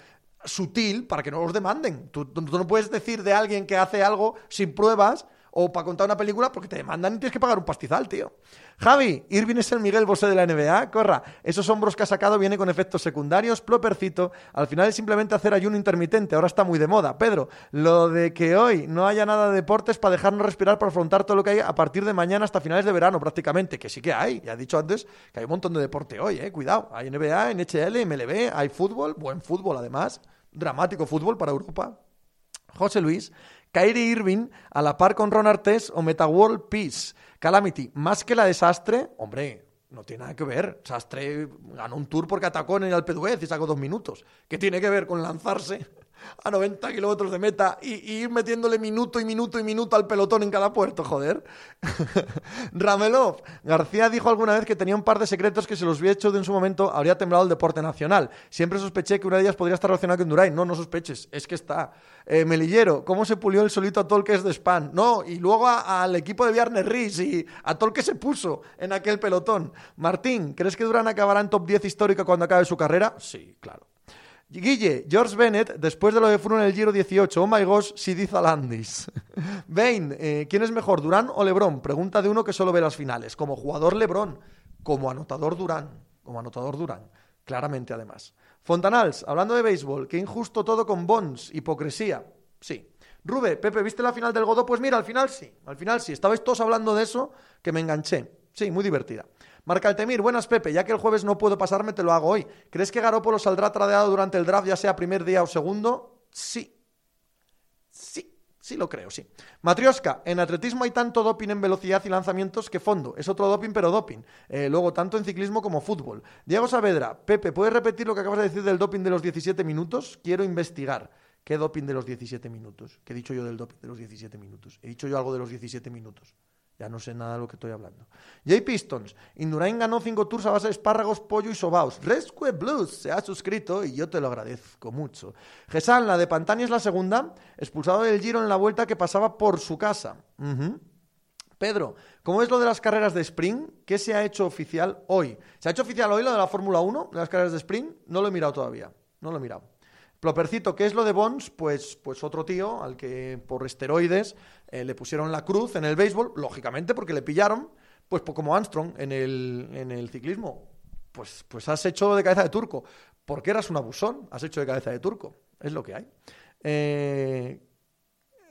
sutil para que no los demanden. Tú, no puedes decir de alguien que hace algo sin pruebas o para contar una película porque te demandan y tienes que pagar un pastizal, tío. Javi, Irving es el Miguel Bosé de la NBA, corra. Esos hombros que ha sacado viene con efectos secundarios, plopercito. Al final es simplemente hacer ayuno intermitente, ahora está muy de moda. Pedro, lo de que hoy no haya nada de deportes para dejarnos respirar, para afrontar todo lo que hay a partir de mañana hasta finales de verano prácticamente, que sí que hay. Ya he dicho antes que hay un montón de deporte hoy, eh. Cuidado, hay NBA, NHL, MLB, hay fútbol, buen fútbol además, dramático fútbol para Europa. José Luis, Kyrie Irving a la par con Ron Artes o Meta World Peace. Calamity, más que la desastre, hombre, No tiene nada que ver. Sastre ganó un tour porque atacó en el Alpe d'Huez y sacó dos minutos. ¿Qué tiene que ver con lanzarse a 90 kilómetros de meta y, ir metiéndole minuto y minuto y minuto al pelotón en cada puerto, joder? Ramelov. García dijo alguna vez que tenía un par de secretos que se los había hecho de en su momento habría temblado el deporte nacional. Siempre sospeché que una de ellas podría estar relacionada con Durain. No, no sospeches, es que está. Eh, Melillero, ¿cómo se pulió el solito a Tolques de Span? No, y luego al equipo de Viernes Riz y a Tolque se puso en aquel pelotón. Martín, ¿crees que Durán acabará en top 10 histórico cuando acabe su carrera? Sí, claro. Guille, George Bennett, después de lo de Froome en el Giro 18, oh my gosh, si dice Landis. Bain, eh, ¿quién es mejor, Durán o Lebron? Pregunta de uno que solo ve las finales. Como jugador Lebron, como anotador Durán, como anotador Durán, claramente además. Fontanals, hablando de béisbol, qué injusto todo con Bonds, hipocresía. Sí. Rube, Pepe, ¿viste la final del Godó? Pues mira, al final sí, al final sí. Estabais todos hablando de eso que me enganché. Sí, muy divertida. Marca Altemir, buenas Pepe, ya que el jueves no puedo pasarme, te lo hago hoy. ¿Crees que Garópolo saldrá tradeado durante el draft, ya sea primer día o segundo? Sí. Sí. Sí lo creo, sí. Matrioska, en atletismo hay tanto doping en velocidad y lanzamientos que fondo. Es otro doping, pero doping. Eh, luego, tanto en ciclismo como fútbol. Diego Saavedra, Pepe, ¿puedes repetir lo que acabas de decir del doping de los 17 minutos? Quiero investigar. ¿Qué doping de los 17 minutos? ¿Qué he dicho yo del doping de los 17 minutos? ¿He dicho yo algo de los 17 minutos? Ya no sé nada de lo que estoy hablando. J Pistons. Indurain ganó cinco tours a base de espárragos, pollo y sobaos. Rescue Blues se ha suscrito y yo te lo agradezco mucho. Gesan, la de Pantani es la segunda. Expulsado del Giro en la vuelta que pasaba por su casa. Pedro, ¿cómo es lo de las carreras de sprint? ¿Qué se ha hecho oficial hoy? ¿Se ha hecho oficial hoy lo de la Fórmula 1, de las carreras de sprint? No lo he mirado todavía. No lo he mirado. Plopercito, ¿qué es lo de Bonds? Pues, pues otro tío al que por esteroides eh, le pusieron la cruz en el béisbol, lógicamente porque le pillaron, pues, como Armstrong en el, en el ciclismo. Pues, pues has hecho de cabeza de turco. Porque eras un abusón, has hecho de cabeza de turco. Es lo que hay. Eh,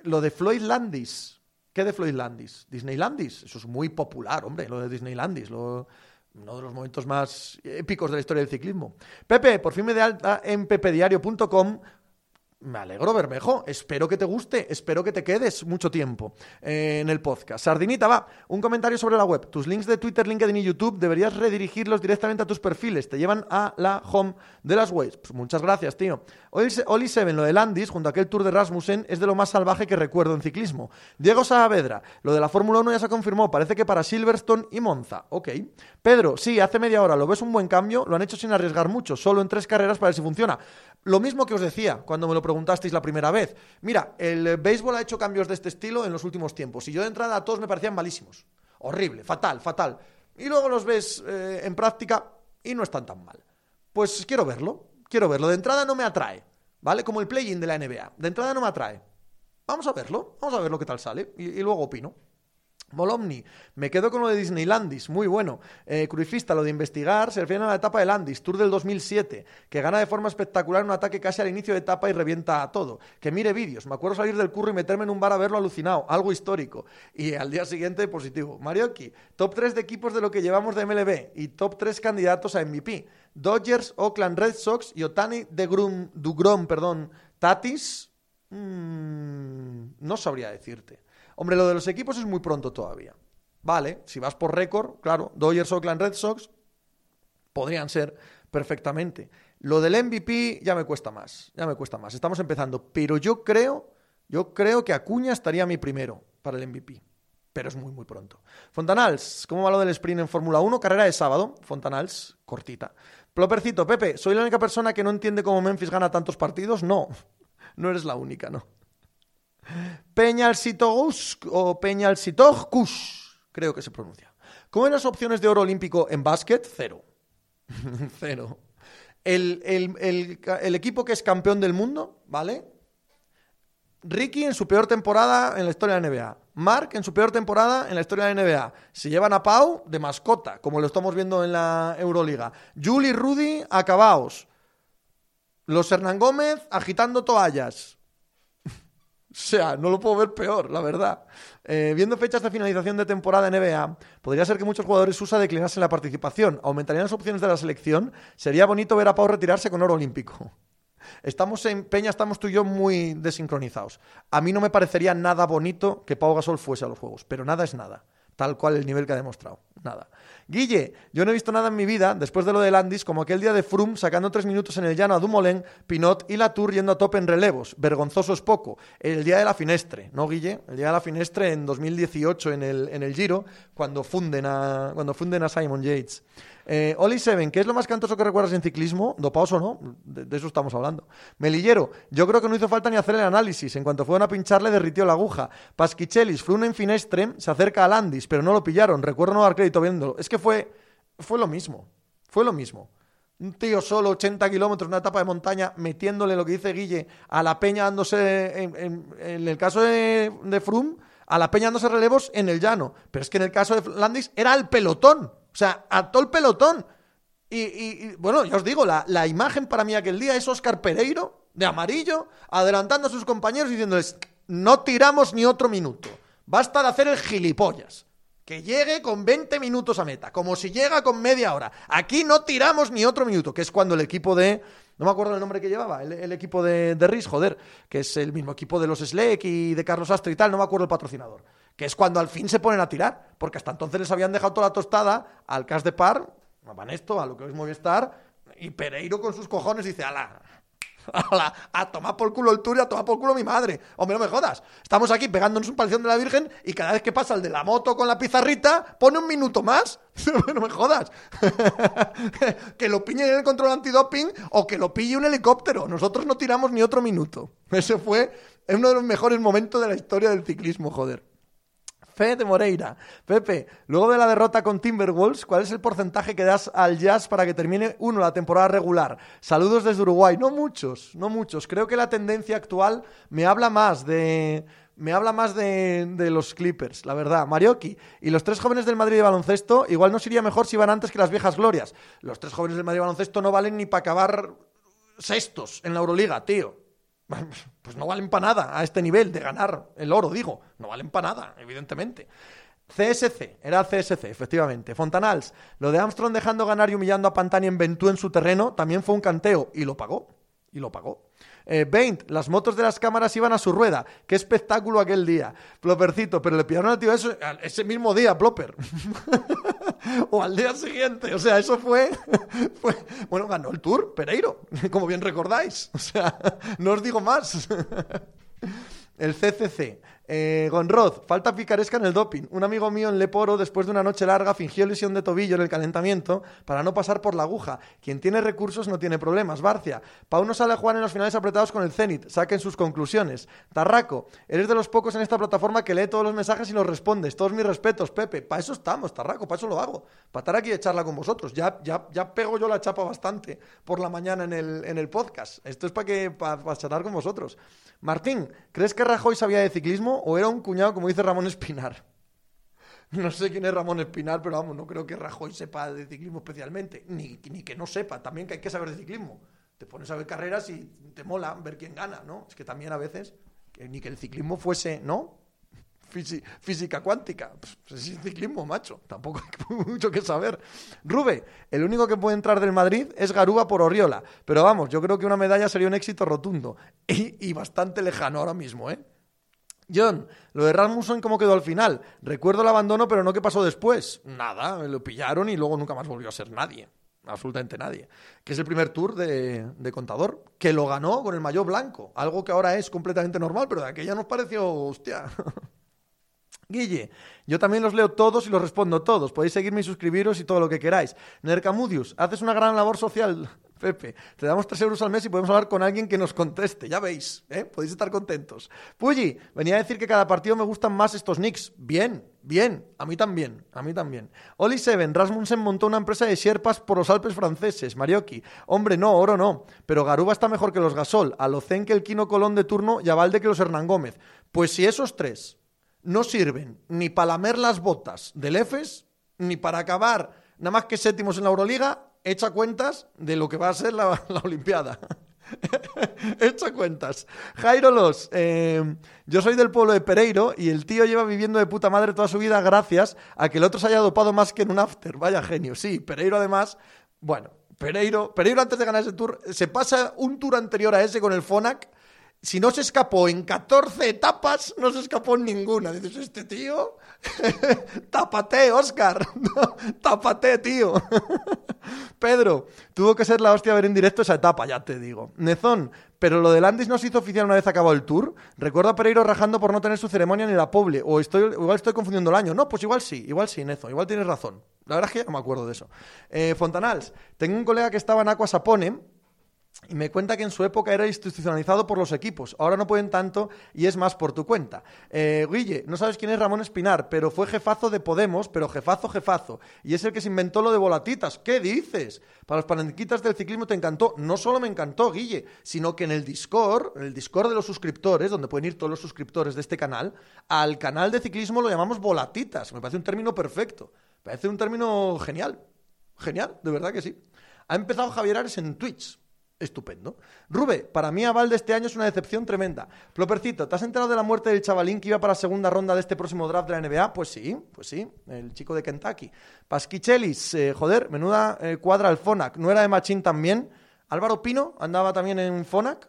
lo de Floyd Landis. ¿Qué de Floyd Landis? Disneylandis. Eso es muy popular, hombre, lo de Disneylandis. Uno de los momentos más épicos de la historia del ciclismo. Pepe, por fin me de alta en pepediario.com me alegro, Bermejo. Espero que te guste, espero que te quedes mucho tiempo eh, en el podcast. Sardinita, va, un comentario sobre la web. Tus links de Twitter, LinkedIn y YouTube deberías redirigirlos directamente a tus perfiles. Te llevan a la home de las webs. Pues muchas gracias, tío. Oli Seven, lo de Landis, junto a aquel tour de Rasmussen, es de lo más salvaje que recuerdo en ciclismo. Diego Saavedra, lo de la Fórmula 1 ya se confirmó. Parece que para Silverstone y Monza. Ok. Pedro, sí, hace media hora. ¿Lo ves un buen cambio? Lo han hecho sin arriesgar mucho, solo en tres carreras para ver si funciona. Lo mismo que os decía cuando me lo preguntasteis la primera vez. Mira, el béisbol ha hecho cambios de este estilo en los últimos tiempos y yo de entrada a todos me parecían malísimos. Horrible, fatal, fatal. Y luego los ves eh, en práctica y no están tan mal. Pues quiero verlo, quiero verlo. De entrada no me atrae, ¿vale? Como el play-in de la NBA. De entrada no me atrae. Vamos a verlo, vamos a ver lo que tal sale y luego opino. Molomni, me quedo con lo de Disneylandis, muy bueno. Eh, Cruifista, lo de investigar, se refiere a la etapa de Landis, Tour del 2007, que gana de forma espectacular un ataque casi al inicio de etapa y revienta a todo. Que mire vídeos, me acuerdo salir del curro y meterme en un bar a verlo alucinado, algo histórico. Y al día siguiente, positivo. Marioki, top 3 de equipos de lo que llevamos de MLB y top 3 candidatos a MVP. Dodgers, Oakland Red Sox y Otani de Dugrom, perdón, Tatis, mmm, no sabría decirte. Hombre, lo de los equipos es muy pronto todavía. Vale, si vas por récord, claro, Dodgers, Oakland, Red Sox podrían ser perfectamente. Lo del MVP ya me cuesta más, ya me cuesta más. Estamos empezando, pero yo creo, yo creo que Acuña estaría mi primero para el MVP. Pero es muy, muy pronto. Fontanals, ¿cómo va lo del sprint en Fórmula 1? Carrera de sábado. Fontanals, cortita. Plopercito, Pepe, ¿soy la única persona que no entiende cómo Memphis gana tantos partidos? No, no eres la única, no. Peñalsitogusk o Peñalsitogkus, creo que se pronuncia. ¿Cómo las opciones de oro olímpico en básquet? Cero. Cero. El, el, equipo que es campeón del mundo, ¿vale? Ricky en su peor temporada en la historia de la NBA. Mark en su peor temporada en la historia de la NBA. Se llevan a Pau de mascota, como lo estamos viendo en la Euroliga. Julie Rudy acabaos. Los Hernán Gómez agitando toallas. O sea, no lo puedo ver peor, la verdad. Eh, viendo fechas de finalización de temporada NBA, podría ser que muchos jugadores USA declinasen la participación, aumentarían las opciones de la selección. Sería bonito ver a Pau retirarse con oro olímpico. Estamos en Peña, estamos tú y yo muy desincronizados. A mí no me parecería nada bonito que Pau Gasol fuese a los Juegos, pero nada es nada. Tal cual el nivel que ha demostrado. Nada. Guille, yo no he visto nada en mi vida, después de lo de Landis, como aquel día de Froome sacando tres minutos en el llano a Dumoulin, Pinot y Latour yendo a tope en relevos. Vergonzoso es poco. El día de la Finestre, ¿no, Guille? El día de la Finestre en 2018 en el, en el Giro, cuando funden a, cuando funden a Simon Yates. Eh, Oli Seven, ¿qué es lo más cantoso que recuerdas en ciclismo? ¿Dopaos o no? De, eso estamos hablando. Melillero, yo creo que no hizo falta ni hacer el análisis. En cuanto fueron a pincharle, derritió la aguja. Pasquichelis, fue un en Finestre, se acerca a Landis, pero no lo pillaron. Recuerdo no dar crédito viéndolo. Es que fue, fue lo mismo. Fue lo mismo. Un tío solo, 80 kilómetros, una etapa de montaña, metiéndole lo que dice Guille a la peña dándose, en, el caso de, de Froome, a la peña dándose relevos en el llano. Pero es que en el caso de Landis era el pelotón. O sea, a todo el pelotón. Y, bueno, ya os digo, la, la, imagen para mí aquel día es Oscar Pereiro, de amarillo, adelantando a sus compañeros diciéndoles, no tiramos ni otro minuto. Basta de hacer el gilipollas. Que llegue con 20 minutos a meta, como si llega con media hora. Aquí no tiramos ni otro minuto, que es cuando el equipo de... No me acuerdo el nombre que llevaba, el, equipo de, de Riz, joder, que es el mismo equipo de los Sleck y de Carlos Astro y tal, no me acuerdo el patrocinador que es cuando al fin se ponen a tirar, porque hasta entonces les habían dejado toda la tostada al Cas de Par, a Vanesto, a lo que es Movistar, y Pereiro con sus cojones dice, ala, ala, a tomar por culo el tour a tomar por culo mi madre. Hombre, no me jodas. Estamos aquí pegándonos un palición de la Virgen y cada vez que pasa el de la moto con la pizarrita, pone un minuto más. no me jodas. que lo piñe en el control antidoping o que lo pille un helicóptero. Nosotros no tiramos ni otro minuto. Ese fue uno de los mejores momentos de la historia del ciclismo, joder. Fe de Moreira. Pepe, luego de la derrota con Timberwolves, ¿cuál es el porcentaje que das al Jazz para que termine uno la temporada regular? Saludos desde Uruguay. No muchos, no muchos. Creo que la tendencia actual me habla más de me habla más de, de, los Clippers, la verdad. Marioki, y los tres jóvenes del Madrid de baloncesto, igual no sería mejor si van antes que las viejas glorias. Los tres jóvenes del Madrid de baloncesto no valen ni para acabar sextos en la Euroliga, tío. pues no valen para nada a este nivel de ganar el oro, digo. No valen para nada, evidentemente. CSC, era CSC, efectivamente. Fontanals, lo de Armstrong dejando ganar y humillando a Pantani en Ventú en su terreno también fue un canteo y lo pagó. Y lo pagó. Eh, las motos de las cámaras iban a su rueda. Qué espectáculo aquel día. Plopercito, pero le pillaron al tío eso ese mismo día, Plopper. o al día siguiente. O sea, eso fue, fue. Bueno, ganó el Tour, Pereiro, como bien recordáis. O sea, no os digo más. el CCC. Eh, Gonrod, falta picaresca en el doping. Un amigo mío en Leporo, después de una noche larga, fingió lesión de tobillo en el calentamiento para no pasar por la aguja. Quien tiene recursos no tiene problemas. Barcia, Pau no sale a jugar en los finales apretados con el Zenit. Saquen sus conclusiones. Tarraco, eres de los pocos en esta plataforma que lee todos los mensajes y los respondes. Todos mis respetos, Pepe. Para eso estamos, Tarraco, para eso lo hago. Para estar aquí y echarla con vosotros. Ya, ya, ya pego yo la chapa bastante por la mañana en el, en el podcast. Esto es para que para charlar con vosotros. Martín, ¿crees que Rajoy sabía de ciclismo o era un cuñado, como dice Ramón Espinar? No sé quién es Ramón Espinar, pero vamos, no creo que Rajoy sepa de ciclismo especialmente, ni, ni que no sepa, también que hay que saber de ciclismo. Te pones a ver carreras y te mola ver quién gana, ¿no? Es que también a veces, ni que el ciclismo fuese, ¿no? física cuántica. Pues es ciclismo, macho. Tampoco hay mucho que saber. Rube, el único que puede entrar del Madrid es Garúa por Oriola. Pero vamos, yo creo que una medalla sería un éxito rotundo. Y, bastante lejano ahora mismo, ¿eh? John, lo de Rasmussen, ¿cómo quedó al final? Recuerdo el abandono, pero no qué pasó después. Nada, lo pillaron y luego nunca más volvió a ser nadie. Absolutamente nadie. Que es el primer tour de, de contador, que lo ganó con el maillot blanco. Algo que ahora es completamente normal, pero de aquella nos pareció, hostia. Guille, yo también los leo todos y los respondo todos. Podéis seguirme y suscribiros y todo lo que queráis. Nercamudius, haces una gran labor social, Pepe. Te damos 3 euros al mes y podemos hablar con alguien que nos conteste. Ya veis, ¿eh? Podéis estar contentos. Puyi, venía a decir que cada partido me gustan más estos nicks. Bien, bien. A mí también, a mí también. Oli Seven, Rasmussen montó una empresa de Sherpas por los Alpes franceses. Marioki, hombre, no, oro no. Pero Garuba está mejor que los Gasol, Alocen que el Quino Colón de turno y a Valde que los Hernán Gómez. Pues si esos tres no sirven ni para lamer las botas del EFES, ni para acabar nada más que séptimos en la Euroliga, echa cuentas de lo que va a ser la, Olimpiada. Echa cuentas. Jairo Los, eh, yo soy del pueblo de Pereiro y el tío lleva viviendo de puta madre toda su vida gracias a que el otro se haya dopado más que en un after. Vaya genio. Sí, Pereiro además, bueno, Pereiro, Pereiro antes de ganar ese tour, se pasa un tour anterior a ese con el Fonac si no se escapó en 14 etapas, no se escapó en ninguna. Dices, este tío, tápate, Oscar, tápate, tío. Pedro, tuvo que ser la hostia ver en directo esa etapa, ya te digo. Nezón, pero lo de Landis no se hizo oficial una vez acabado el tour. Recuerdo a Pereiro rajando por no tener su ceremonia ni la poble. O estoy, igual estoy confundiendo el año. No, pues igual sí, igual sí, Nezo, igual tienes razón. La verdad es que ya no me acuerdo de eso. Eh, Fontanals, tengo un colega que estaba en Aqua Sapone y me cuenta que en su época era institucionalizado por los equipos. Ahora no pueden tanto y es más por tu cuenta. Eh, Guille, no sabes quién es Ramón Espinar, pero fue jefazo de Podemos, pero jefazo, jefazo. Y es el que se inventó lo de volatitas. ¿Qué dices? Para los panenquitas del ciclismo te encantó. No solo me encantó, Guille, sino que en el Discord, en el Discord de los suscriptores, donde pueden ir todos los suscriptores de este canal, al canal de ciclismo lo llamamos volatitas. Me parece un término perfecto. Me parece un término genial. Genial, de verdad que sí. Ha empezado Javier Ares en Twitch estupendo. Rube, para mí Aval de este año es una decepción tremenda. Plopercito, ¿te has enterado de la muerte del chavalín que iba para la segunda ronda de este próximo draft de la NBA? Pues sí, pues sí, el chico de Kentucky. Pasquichelis, eh, joder, menuda eh, cuadra al Fonac. ¿No era de Machín también? Álvaro Pino andaba también en Fonac.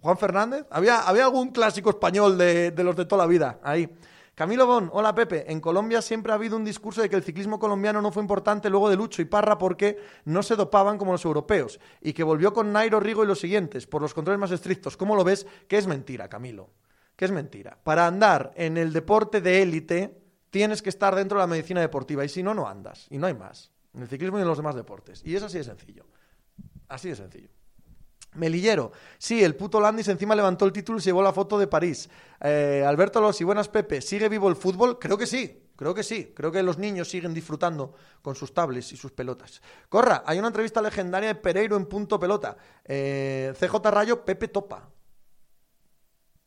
Juan Fernández. ¿Había, había algún clásico español de, de los de toda la vida ahí? Camilo Bon, hola Pepe. En Colombia siempre ha habido un discurso de que el ciclismo colombiano no fue importante luego de Lucho y Parra porque no se dopaban como los europeos y que volvió con Nairo, Rigo y los siguientes por los controles más estrictos. ¿Cómo lo ves? Que es mentira, Camilo. Que es mentira. Para andar en el deporte de élite tienes que estar dentro de la medicina deportiva y si no, no andas. Y no hay más. En el ciclismo y en los demás deportes. Y es así de sencillo. Así de sencillo. Melillero, sí, el puto Landis encima levantó el título y se llevó la foto de París. Eh, Alberto Lossi, buenas Pepe, ¿sigue vivo el fútbol? Creo que sí, creo que sí. Creo que los niños siguen disfrutando con sus tablets y sus pelotas. Corra, hay una entrevista legendaria de Pereiro en punto pelota. Eh, CJ Rayo, Pepe Topa.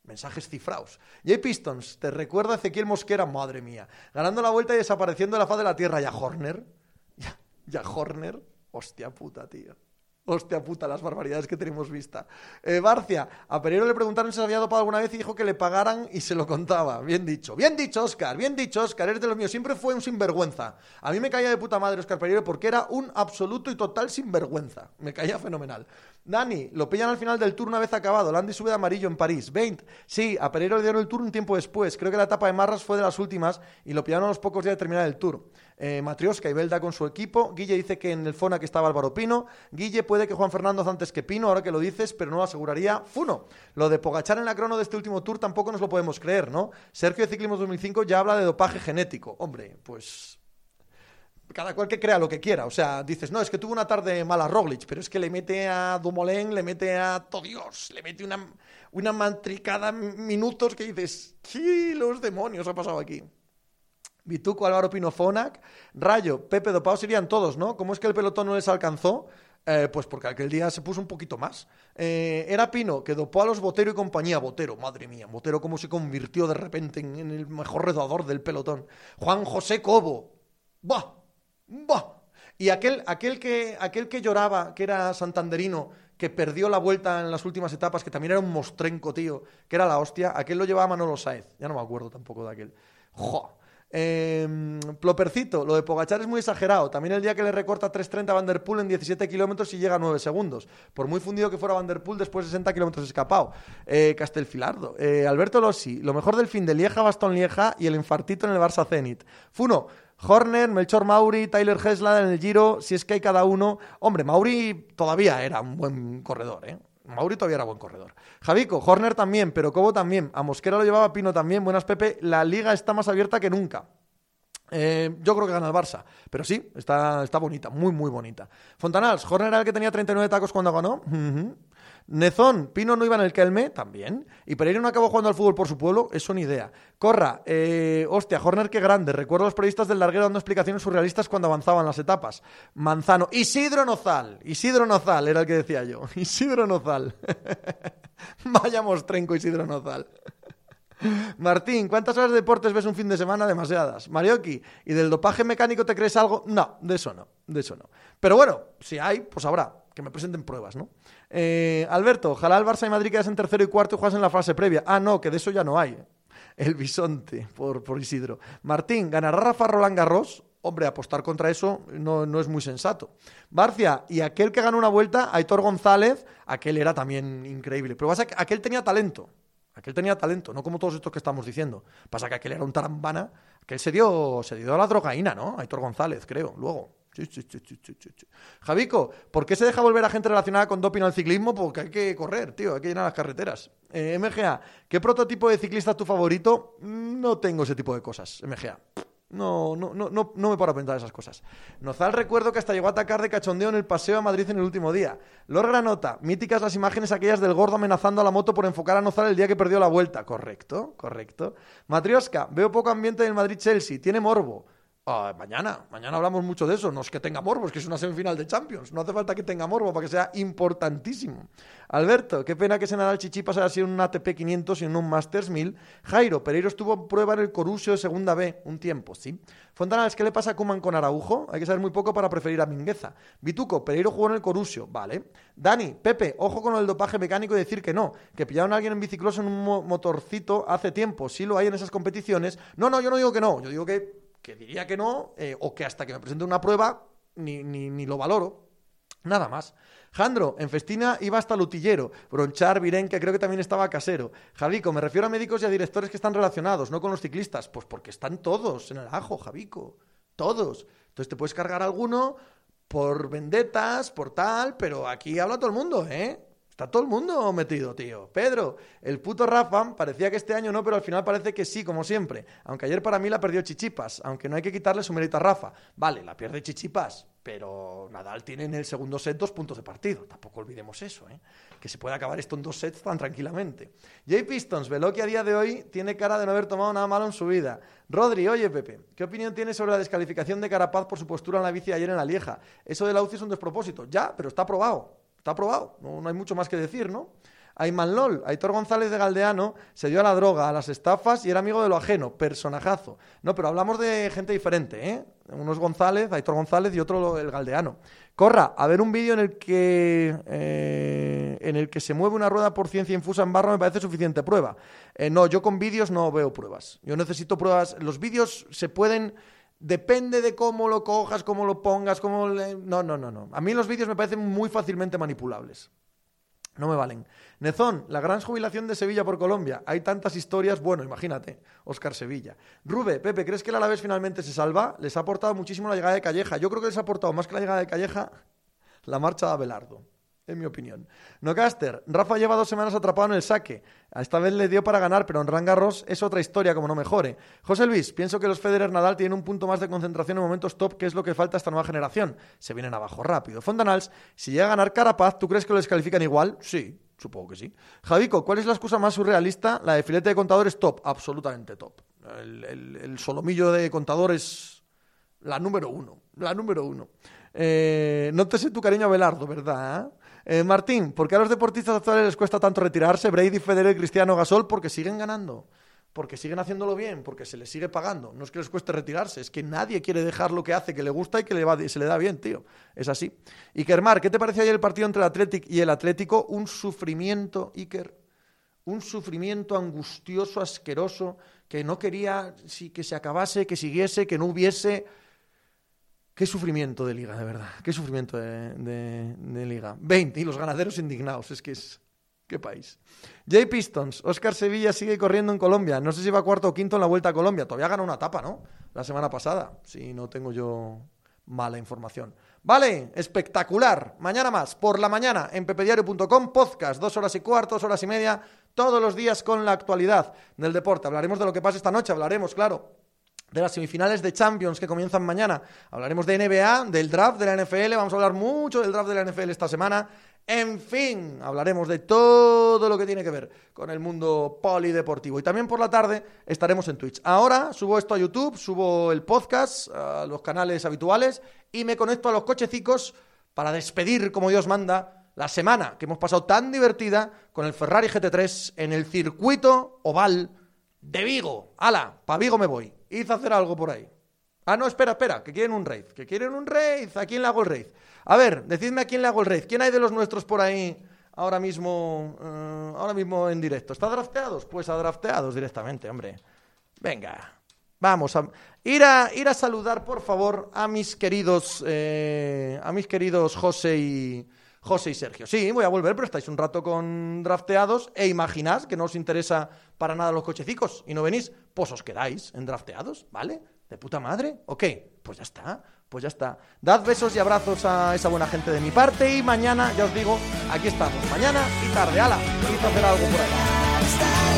Mensajes cifrados. J Pistons, ¿te recuerda Ezequiel Mosquera? Madre mía. Ganando la vuelta y desapareciendo de la faz de la tierra. ¿Ya Horner? ¿Ya, ya Horner? Hostia puta, tío. Hostia puta, las barbaridades que tenemos vista. Eh, Barcia, a Pereiro le preguntaron si se había dopado alguna vez y dijo que le pagaran y se lo contaba. Bien dicho. Bien dicho, Oscar. Bien dicho, Oscar. Eres de los míos. Siempre fue un sinvergüenza. A mí me caía de puta madre Oscar Pereiro porque era un absoluto y total sinvergüenza. Me caía fenomenal. Dani, lo pillan al final del tour una vez acabado. Landy sube de amarillo en París. 20. Sí, a Pereiro le dieron el tour un tiempo después. Creo que la etapa de Marras fue de las últimas y lo pillaron a los pocos días de terminar el tour. Eh, Matrioska y Belda con su equipo. Guille dice que en el Fona que estaba Álvaro Pino. Guille puede que Juan Fernando antes que Pino, ahora que lo dices, pero no lo aseguraría Funo. Lo de Pogachar en la crono de este último tour tampoco nos lo podemos creer, ¿no? Sergio de Ciclismo 2005 ya habla de dopaje genético. Hombre, pues cada cual que crea lo que quiera. O sea, dices, no, es que tuvo una tarde mala Roglic, pero es que le mete a Dumoulin, le mete a Todios, le mete una, una mantricada minutos que dices, ¿qué los demonios ha pasado aquí? Vituco, Álvaro Pino, Fonac, Rayo, Pepe Dopao serían todos, ¿no? ¿Cómo es que el pelotón no les alcanzó? Eh, pues porque aquel día se puso un poquito más. Eh, era Pino, que dopó a los Botero y compañía. Botero, madre mía, Botero cómo se convirtió de repente en, el mejor redador del pelotón. Juan José Cobo. ¡Bah! ¡Bah! Y aquel, aquel, que, aquel que lloraba, que era santanderino, que perdió la vuelta en las últimas etapas, que también era un mostrenco, tío, que era la hostia, aquel lo llevaba Manolo Saez. Ya no me acuerdo tampoco de aquel. ¡Jo! Eh, Plopercito, lo de Pogachar es muy exagerado. También el día que le recorta 3.30 a Van Der Poel en 17 kilómetros y llega a 9 segundos. Por muy fundido que fuera Van Der Poel, después de 60 kilómetros escapado. Eh, Castelfilardo. Eh, Alberto Lossi, lo mejor del fin de Lieja, Bastón Lieja y el infartito en el Barça Zenit. Funo, Horner, Melchor Mauri, Tyler Hesla en el Giro, si es que hay cada uno. Hombre, Mauri todavía era un buen corredor, ¿eh? Mauri todavía era buen corredor. Javico, Horner también, pero Cobo también. A Mosquera lo llevaba Pino también. Buenas, Pepe. La liga está más abierta que nunca. Eh, yo creo que gana el Barça, pero sí, está, está bonita, muy, muy bonita. Fontanals, Horner era el que tenía 39 tacos cuando ganó. Nezón, Pino no iba en el Kelme, también. Y Pereira no acabó jugando al fútbol por su pueblo, eso ni idea. Corra, eh, hostia, Horner qué grande. Recuerdo a los periodistas del larguero dando explicaciones surrealistas cuando avanzaban las etapas. Manzano, Isidro Nozal, Isidro Nozal era el que decía yo. Isidro Nozal. Vaya mostrenco Isidro Nozal. Martín, ¿cuántas horas de deportes ves un fin de semana? Demasiadas. Marioki, ¿y del dopaje mecánico te crees algo? No, de eso no, de eso no. Pero bueno, si hay, pues habrá. Que me presenten pruebas, ¿no? Eh, Alberto, ojalá el Barça y Madrid quedas en tercero y cuarto y juegas en la fase previa. Ah, no, que de eso ya no hay. El bisonte, por, por Isidro. Martín, ¿ganará Rafa Roland Garros? hombre, apostar contra eso no, no, es muy sensato. Barcia, y aquel que ganó una vuelta, Aitor González, aquel era también increíble. Pero pasa que aquel tenía talento. Aquel tenía talento, no como todos estos que estamos diciendo. Pasa que aquel era un tarambana, que él se dio, se dio a la drogaína, ¿no? Aitor González, creo, luego. Javico, ¿por qué se deja volver a gente relacionada con doping al ciclismo? Porque hay que correr, tío, hay que llenar las carreteras. Eh, MGA, ¿qué prototipo de ciclista es tu favorito? Mm, no tengo ese tipo de cosas, MGA. No, no, no, no, no me paro a pensar esas cosas. Nozal recuerdo que hasta llegó a atacar de cachondeo en el paseo a Madrid en el último día. Lor Granota, míticas las imágenes aquellas del gordo amenazando a la moto por enfocar a Nozal el día que perdió la vuelta. Correcto, correcto. Matrioska, veo poco ambiente en el Madrid-Chelsea, tiene morbo. Ah, mañana, mañana hablamos mucho de eso. No es que tenga morbo, es que es una semifinal de Champions. No hace falta que tenga morbo para que sea importantísimo. Alberto, qué pena que ese Nadal Chichipas haya sido un ATP 500 y en un Masters 1000. Jairo, Pereiro estuvo prueba en el Corusio de segunda B un tiempo, ¿sí? Fontanales, ¿qué le pasa a Kuman con Araujo? Hay que saber muy poco para preferir a Mingueza. Vituco, Pereiro jugó en el Corusio, vale. Dani, Pepe, ojo con el dopaje mecánico y decir que no, que pillaron a alguien en bicicloso en un motorcito hace tiempo. Sí lo hay en esas competiciones. No, no, yo no digo que no, yo digo que que diría que no, eh, o que hasta que me presente una prueba ni, ni, lo valoro. Nada más. Jandro, en Festina iba hasta Lutillero. Bronchar, Viren, que creo que también estaba casero. Javico, me refiero a médicos y a directores que están relacionados, no con los ciclistas. Pues porque están todos en el ajo, Javico. Todos. Entonces te puedes cargar alguno por vendetas, por tal, pero aquí habla todo el mundo, ¿eh? Está todo el mundo metido, tío. Pedro, el puto Rafa parecía que este año no, pero al final parece que sí, como siempre. Aunque ayer para mí la perdió Chichipas, aunque no hay que quitarle su mérito a Rafa. Vale, la pierde Chichipas, pero Nadal tiene en el segundo set dos puntos de partido. Tampoco olvidemos eso, ¿eh? Que se puede acabar esto en dos sets tan tranquilamente. Jay Pistons, que a día de hoy tiene cara de no haber tomado nada malo en su vida. Rodri, oye Pepe, ¿qué opinión tienes sobre la descalificación de Carapaz por su postura en la bici ayer en la Lieja? Eso de la UCI es un despropósito. Ya, pero está aprobado. Está aprobado, no, hay mucho más que decir, ¿no? Ayman Lol, Aitor González de Galdeano se dio a la droga, a las estafas y era amigo de lo ajeno, personajazo. No, pero hablamos de gente diferente, ¿eh? Uno es González, Aitor González y otro el Galdeano. Corra, a ver un vídeo en el que eh, en el que se mueve una rueda por ciencia infusa en barro me parece suficiente prueba. Eh, no, yo con vídeos no veo pruebas. Yo necesito pruebas. Los vídeos se pueden Depende de cómo lo cojas, cómo lo pongas, cómo... No, no, no, no. A mí los vídeos me parecen muy fácilmente manipulables. No me valen. Nezón, la gran jubilación de Sevilla por Colombia. Hay tantas historias. Bueno, imagínate, Oscar Sevilla. Rube, Pepe, ¿crees que el Alavés finalmente se salva? Les ha aportado muchísimo la llegada de Calleja. Yo creo que les ha aportado más que la llegada de Calleja la marcha de Abelardo en mi opinión. Nocaster, Rafa lleva dos semanas atrapado en el saque. Esta vez le dio para ganar, pero en Rangarros es otra historia, como no mejore. José Luis, pienso que los Federer Nadal tienen un punto más de concentración en momentos top, que es lo que falta a esta nueva generación. Se vienen abajo rápido. Fontanals, si llega a ganar Carapaz, ¿tú crees que lo descalifican igual? Sí, supongo que sí. Javico, ¿cuál es la excusa más surrealista? La de filete de contadores top, absolutamente top. El, solomillo de contadores, la número uno, la número uno. Eh, no te sé tu cariño a Belardo, ¿verdad? Martín, ¿por qué a los deportistas actuales les cuesta tanto retirarse? Brady, Federer, Cristiano, Gasol, porque siguen ganando, porque siguen haciéndolo bien, porque se les sigue pagando. No es que les cueste retirarse, es que nadie quiere dejar lo que hace, que le gusta y que le se le da bien, tío. Es así. Iker Mar, ¿qué te pareció ayer el partido entre el Atlético y el Atlético? Un sufrimiento, Iker. Un sufrimiento angustioso, asqueroso, que no quería que se acabase, que siguiese, que no hubiese Qué sufrimiento de liga, de verdad. Qué sufrimiento de, liga. 20 y los ganaderos indignados. Es que es... Qué país. Jay Pistons. Oscar Sevilla sigue corriendo en Colombia. No sé si va cuarto o quinto en la vuelta a Colombia. Todavía ganó una etapa, ¿no? La semana pasada. Si no tengo yo mala información. Vale, espectacular. Mañana más, por la mañana, en pepediario.com, podcast, dos horas y cuarto, dos horas y media, todos los días con la actualidad del deporte. Hablaremos de lo que pasa esta noche, hablaremos, claro, de las semifinales de Champions que comienzan mañana. Hablaremos de NBA, del draft de la NFL, vamos a hablar mucho del draft de la NFL esta semana. En fin, hablaremos de todo lo que tiene que ver con el mundo polideportivo. Y también por la tarde estaremos en Twitch. Ahora subo esto a YouTube, subo el podcast a los canales habituales y me conecto a los cochecicos para despedir, como Dios manda, la semana que hemos pasado tan divertida con el Ferrari GT3 en el circuito oval de Vigo. ¡Hala! Pa' Vigo me voy. A hacer algo por ahí. Ah, no, espera, espera, que quieren un raid. Que quieren un raid. ¿A quién le hago el raid? A ver, decidme a quién le hago el raid. ¿Quién hay de los nuestros por ahí ahora mismo, eh, ahora mismo en directo? ¿Está drafteados? Pues a drafteados directamente, hombre. Venga. Vamos a ir a, ir a saludar, por favor, a mis queridos, eh, a mis queridos José y, José y Sergio. Sí, voy a volver, pero estáis un rato con drafteados e imaginad que no os interesa para nada los cochecicos y no venís, pues os quedáis en drafteados, ¿vale? ¿De puta madre? Ok, pues ya está, pues ya está. Dad besos y abrazos a esa buena gente de mi parte y mañana, ya os digo, aquí estamos, mañana y tarde. ¡Hala! Quiero hacer algo por ahí.